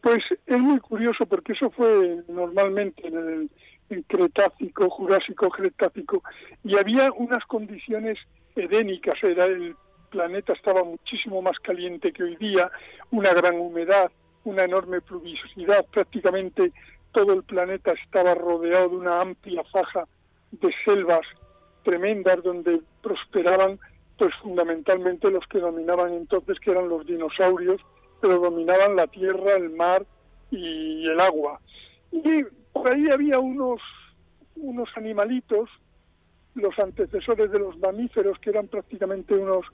Pues es muy curioso porque eso fue normalmente en el Cretácico, Jurásico, Cretácico, y había unas condiciones edénicas, era el planeta estaba muchísimo más caliente que hoy día, una gran humedad, una enorme pluviosidad, prácticamente todo el planeta estaba rodeado de una amplia faja de selvas tremendas donde prosperaban pues fundamentalmente los que dominaban entonces que eran los dinosaurios, pero dominaban la tierra, el mar y el agua. Y por ahí había unos, unos animalitos, los antecesores de los mamíferos, que eran prácticamente unos,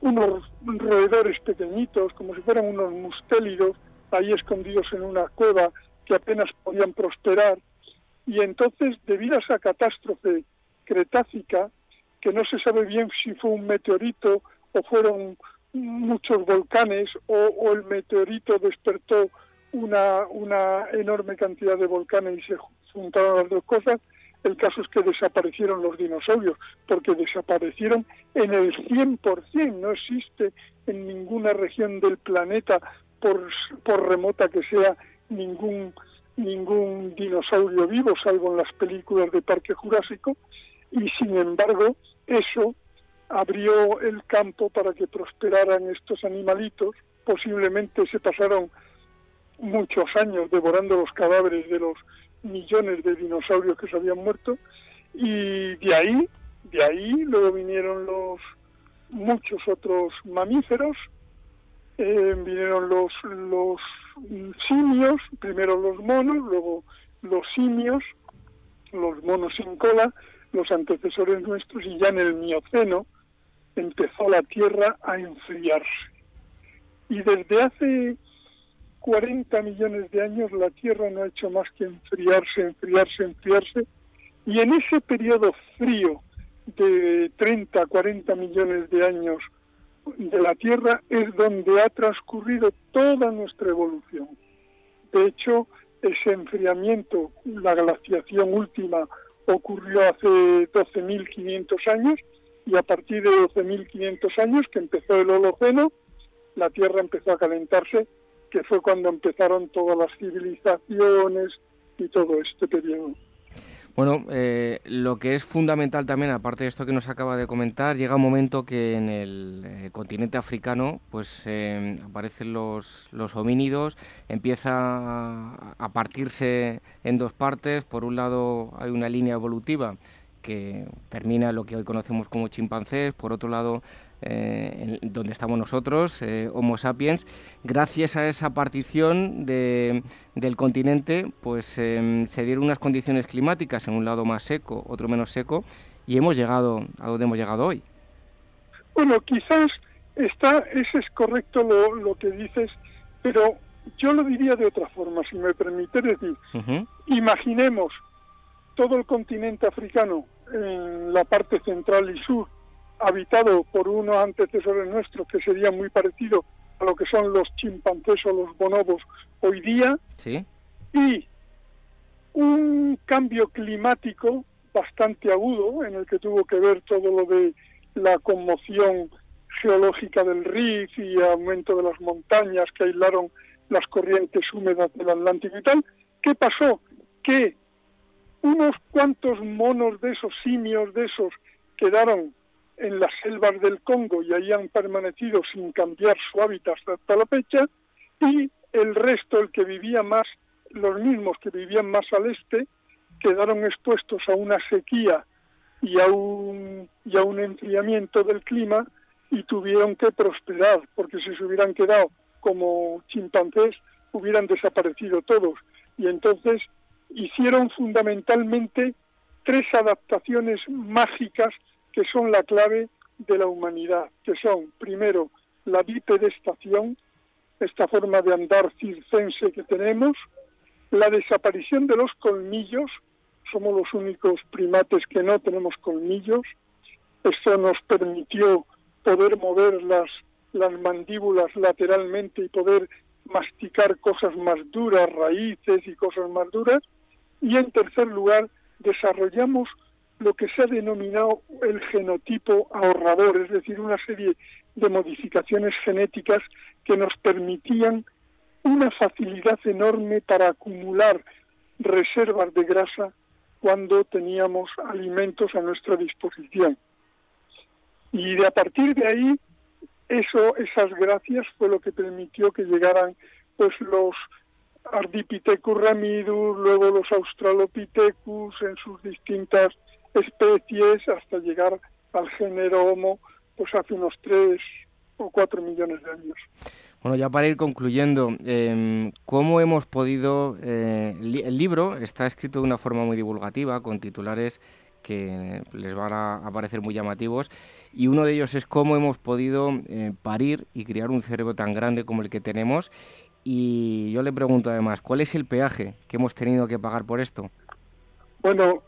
unos roedores pequeñitos, como si fueran unos mustélidos, ahí escondidos en una cueva que apenas podían prosperar. Y entonces, debido a esa catástrofe cretácica, que no se sabe bien si fue un meteorito o fueron muchos volcanes o, el meteorito despertó una, una enorme cantidad de volcanes y se juntaron las dos cosas, el caso es que desaparecieron los dinosaurios, porque desaparecieron en el 100%, no existe en ninguna región del planeta, por, por remota que sea, ningún, ningún dinosaurio vivo, salvo en las películas de Parque Jurásico, y sin embargo eso abrió el campo para que prosperaran estos animalitos, posiblemente se pasaron muchos años devorando los cadáveres de los millones de dinosaurios que se habían muerto. Y de ahí de ahí luego vinieron los muchos otros mamíferos. Eh, vinieron los los simios primero los monos luego los simios los monos sin cola los antecesores nuestros y ya en el mioceno empezó la tierra a enfriarse y desde hace 40 millones de años la Tierra no ha hecho más que enfriarse, enfriarse, enfriarse, y en ese periodo frío de 30, 40 millones de años de la Tierra es donde ha transcurrido toda nuestra evolución. De hecho, ese enfriamiento, la glaciación última, ocurrió hace 12.500 años y a partir de 12.500 años que empezó el Holoceno, la Tierra empezó a calentarse que fue cuando empezaron todas las civilizaciones y todo este periodo. Bueno, eh, lo que es fundamental también, aparte de esto que nos acaba de comentar, llega un momento que en el eh, continente africano pues eh, aparecen los, los homínidos, empieza a partirse en dos partes. Por un lado hay una línea evolutiva que termina lo que hoy conocemos como chimpancés, por otro lado eh, donde estamos nosotros, eh, Homo sapiens, gracias a esa partición de, del continente, pues em, se dieron unas condiciones climáticas, en un lado más seco, otro menos seco, y hemos llegado a donde hemos llegado hoy. Bueno, quizás está, ese es correcto lo, lo que dices, pero yo lo diría de otra forma, si me permite decir. Imaginemos todo el continente africano en la parte central y sur habitado por unos antecesores nuestros que sería muy parecido a lo que son los chimpancés o los bonobos hoy día, y un cambio climático bastante agudo en el que tuvo que ver todo lo de la conmoción geológica del Rif y aumento de las montañas que aislaron las corrientes húmedas del Atlántico y tal, ¿qué pasó? Que unos cuantos monos de esos simios de esos quedaron en las selvas del Congo y ahí han permanecido sin cambiar su hábitat hasta la fecha y el resto, el que vivía más, los mismos que vivían más al este, quedaron expuestos a una sequía y a un, y a un enfriamiento del clima y tuvieron que prosperar, porque si se hubieran quedado como chimpancés, hubieran desaparecido todos. Y entonces hicieron fundamentalmente tres adaptaciones mágicas que son la clave de la humanidad, que son, primero, la bipedestación, esta forma de andar circense que tenemos, la desaparición de los colmillos, somos los únicos primates que no tenemos colmillos, esto nos permitió poder mover las, las mandíbulas lateralmente y poder masticar cosas más duras, raíces y cosas más duras, y en tercer lugar desarrollamos lo que se ha denominado el genotipo ahorrador, es decir, una serie de modificaciones genéticas que nos permitían una facilidad enorme para acumular reservas de grasa cuando teníamos alimentos a nuestra disposición. Y de a partir de ahí, eso, esas gracias fue lo que permitió que llegaran pues los Ardipithecus ramidus, luego los Australopithecus en sus distintas especies hasta llegar al género Homo pues hace unos tres o cuatro millones de años. Bueno, ya para ir concluyendo, eh, ¿cómo hemos podido... Eh, el libro está escrito de una forma muy divulgativa, con titulares que les van a parecer muy llamativos, y uno de ellos es cómo hemos podido eh, parir y criar un cerebro tan grande como el que tenemos. Y yo le pregunto además, ¿cuál es el peaje que hemos tenido que pagar por esto? Bueno,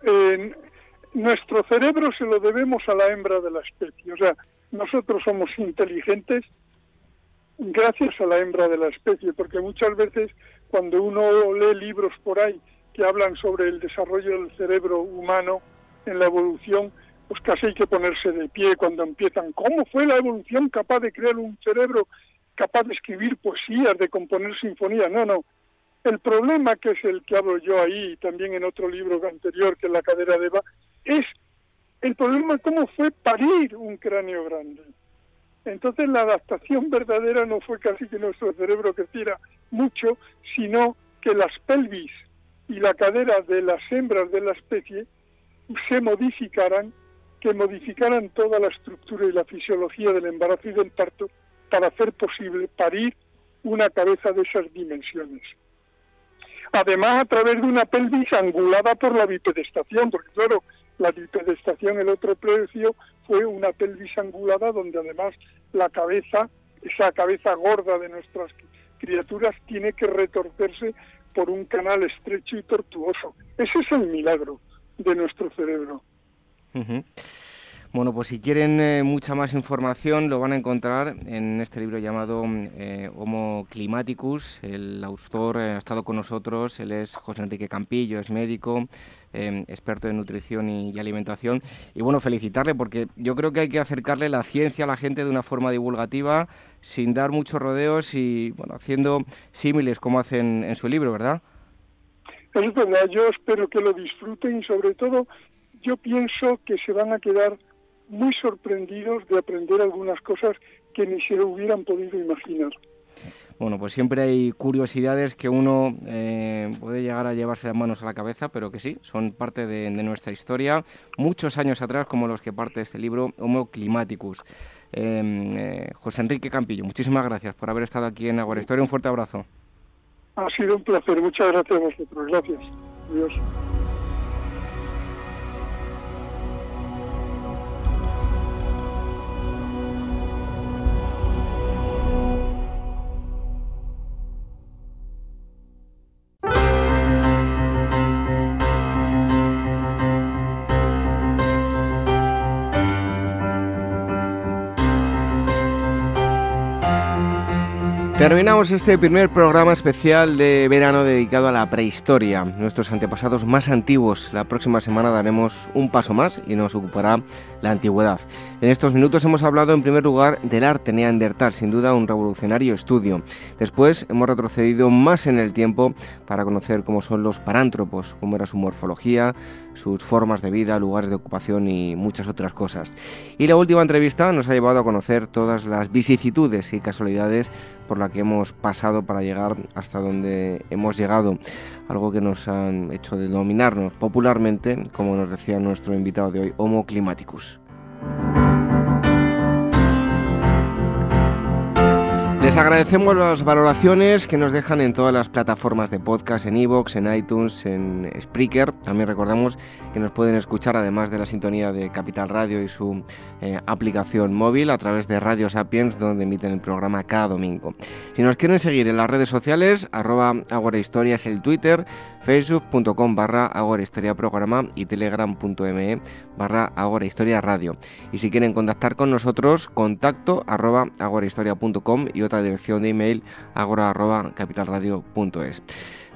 nuestro cerebro se lo debemos a la hembra de la especie. O sea, nosotros somos inteligentes gracias a la hembra de la especie, porque muchas veces cuando uno lee libros por ahí que hablan sobre el desarrollo del cerebro humano en la evolución, pues casi hay que ponerse de pie cuando empiezan. ¿Cómo fue la evolución capaz de crear un cerebro capaz de escribir poesías, de componer sinfonías? No, no. El problema, que es el que hablo yo ahí, y también en otro libro anterior, que es La cadera de Eva, es el problema cómo fue parir un cráneo grande. Entonces la adaptación verdadera no fue casi que nuestro cerebro creciera mucho, sino que las pelvis y la cadera de las hembras de la especie se modificaran, que modificaran toda la estructura y la fisiología del embarazo y del parto para hacer posible parir una cabeza de esas dimensiones. Además, a través de una pelvis angulada por la bipedestación, porque claro, la bipedestación, el otro precio, fue una pelvis angulada donde además la cabeza, esa cabeza gorda de nuestras criaturas, tiene que retorcerse por un canal estrecho y tortuoso. Ese es el milagro de nuestro cerebro. Bueno, pues si quieren eh, mucha más información lo van a encontrar en este libro llamado eh, Homo Climaticus. El autor eh, ha estado con nosotros, él es José Enrique Campillo, es médico, experto en nutrición y, alimentación. Y bueno, felicitarle porque yo creo que hay que acercarle la ciencia a la gente de una forma divulgativa, sin dar muchos rodeos y bueno, haciendo símiles como hacen en su libro, ¿verdad? Es verdad, yo espero que lo disfruten y sobre todo yo pienso que se van a quedar muy sorprendidos de aprender algunas cosas que ni se hubieran podido imaginar. Bueno, pues siempre hay curiosidades que uno eh, puede llegar a llevarse las manos a la cabeza, pero que sí, son parte de, nuestra historia, muchos años atrás, como los que parte este libro, Homo Climaticus. Em, eh, José Enrique Campillo, muchísimas gracias por haber estado aquí en Agua Historia. Un fuerte abrazo. Ha sido un placer. Muchas gracias a vosotros. Gracias. Adiós. Terminamos este primer programa especial de verano dedicado a la prehistoria, nuestros antepasados más antiguos. La próxima semana daremos un paso más y nos ocupará la antigüedad. En estos minutos hemos hablado en primer lugar del arte neandertal, sin duda un revolucionario estudio. Después hemos retrocedido más en el tiempo para conocer cómo son los parántropos, cómo era su morfología, sus formas de vida, lugares de ocupación y muchas otras cosas. Y la última entrevista nos ha llevado a conocer todas las vicisitudes y casualidades por las que hemos pasado para llegar hasta donde hemos llegado, algo que nos han hecho denominarnos popularmente, como nos decía nuestro invitado de hoy, Homo climaticus. Les agradecemos las valoraciones que nos dejan en todas las plataformas de podcast, en iVoox, en iTunes, en Spreaker. También recordamos que nos pueden escuchar, además de la sintonía de Capital Radio y su eh, aplicación móvil, a través de Radio Sapiens, donde emiten el programa cada domingo. Si nos quieren seguir en las redes sociales, arroba Agora Historia es el Twitter, facebook.com barra Agora Historia Programa y telegram.me barra Agora Historia Radio. Y si quieren contactar con nosotros, contacto arroba agorahistoria.com y otra dirección de email agora arroba capitalradio.es.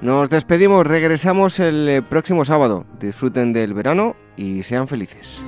Nos despedimos, regresamos el próximo sábado. Disfruten del verano y sean felices.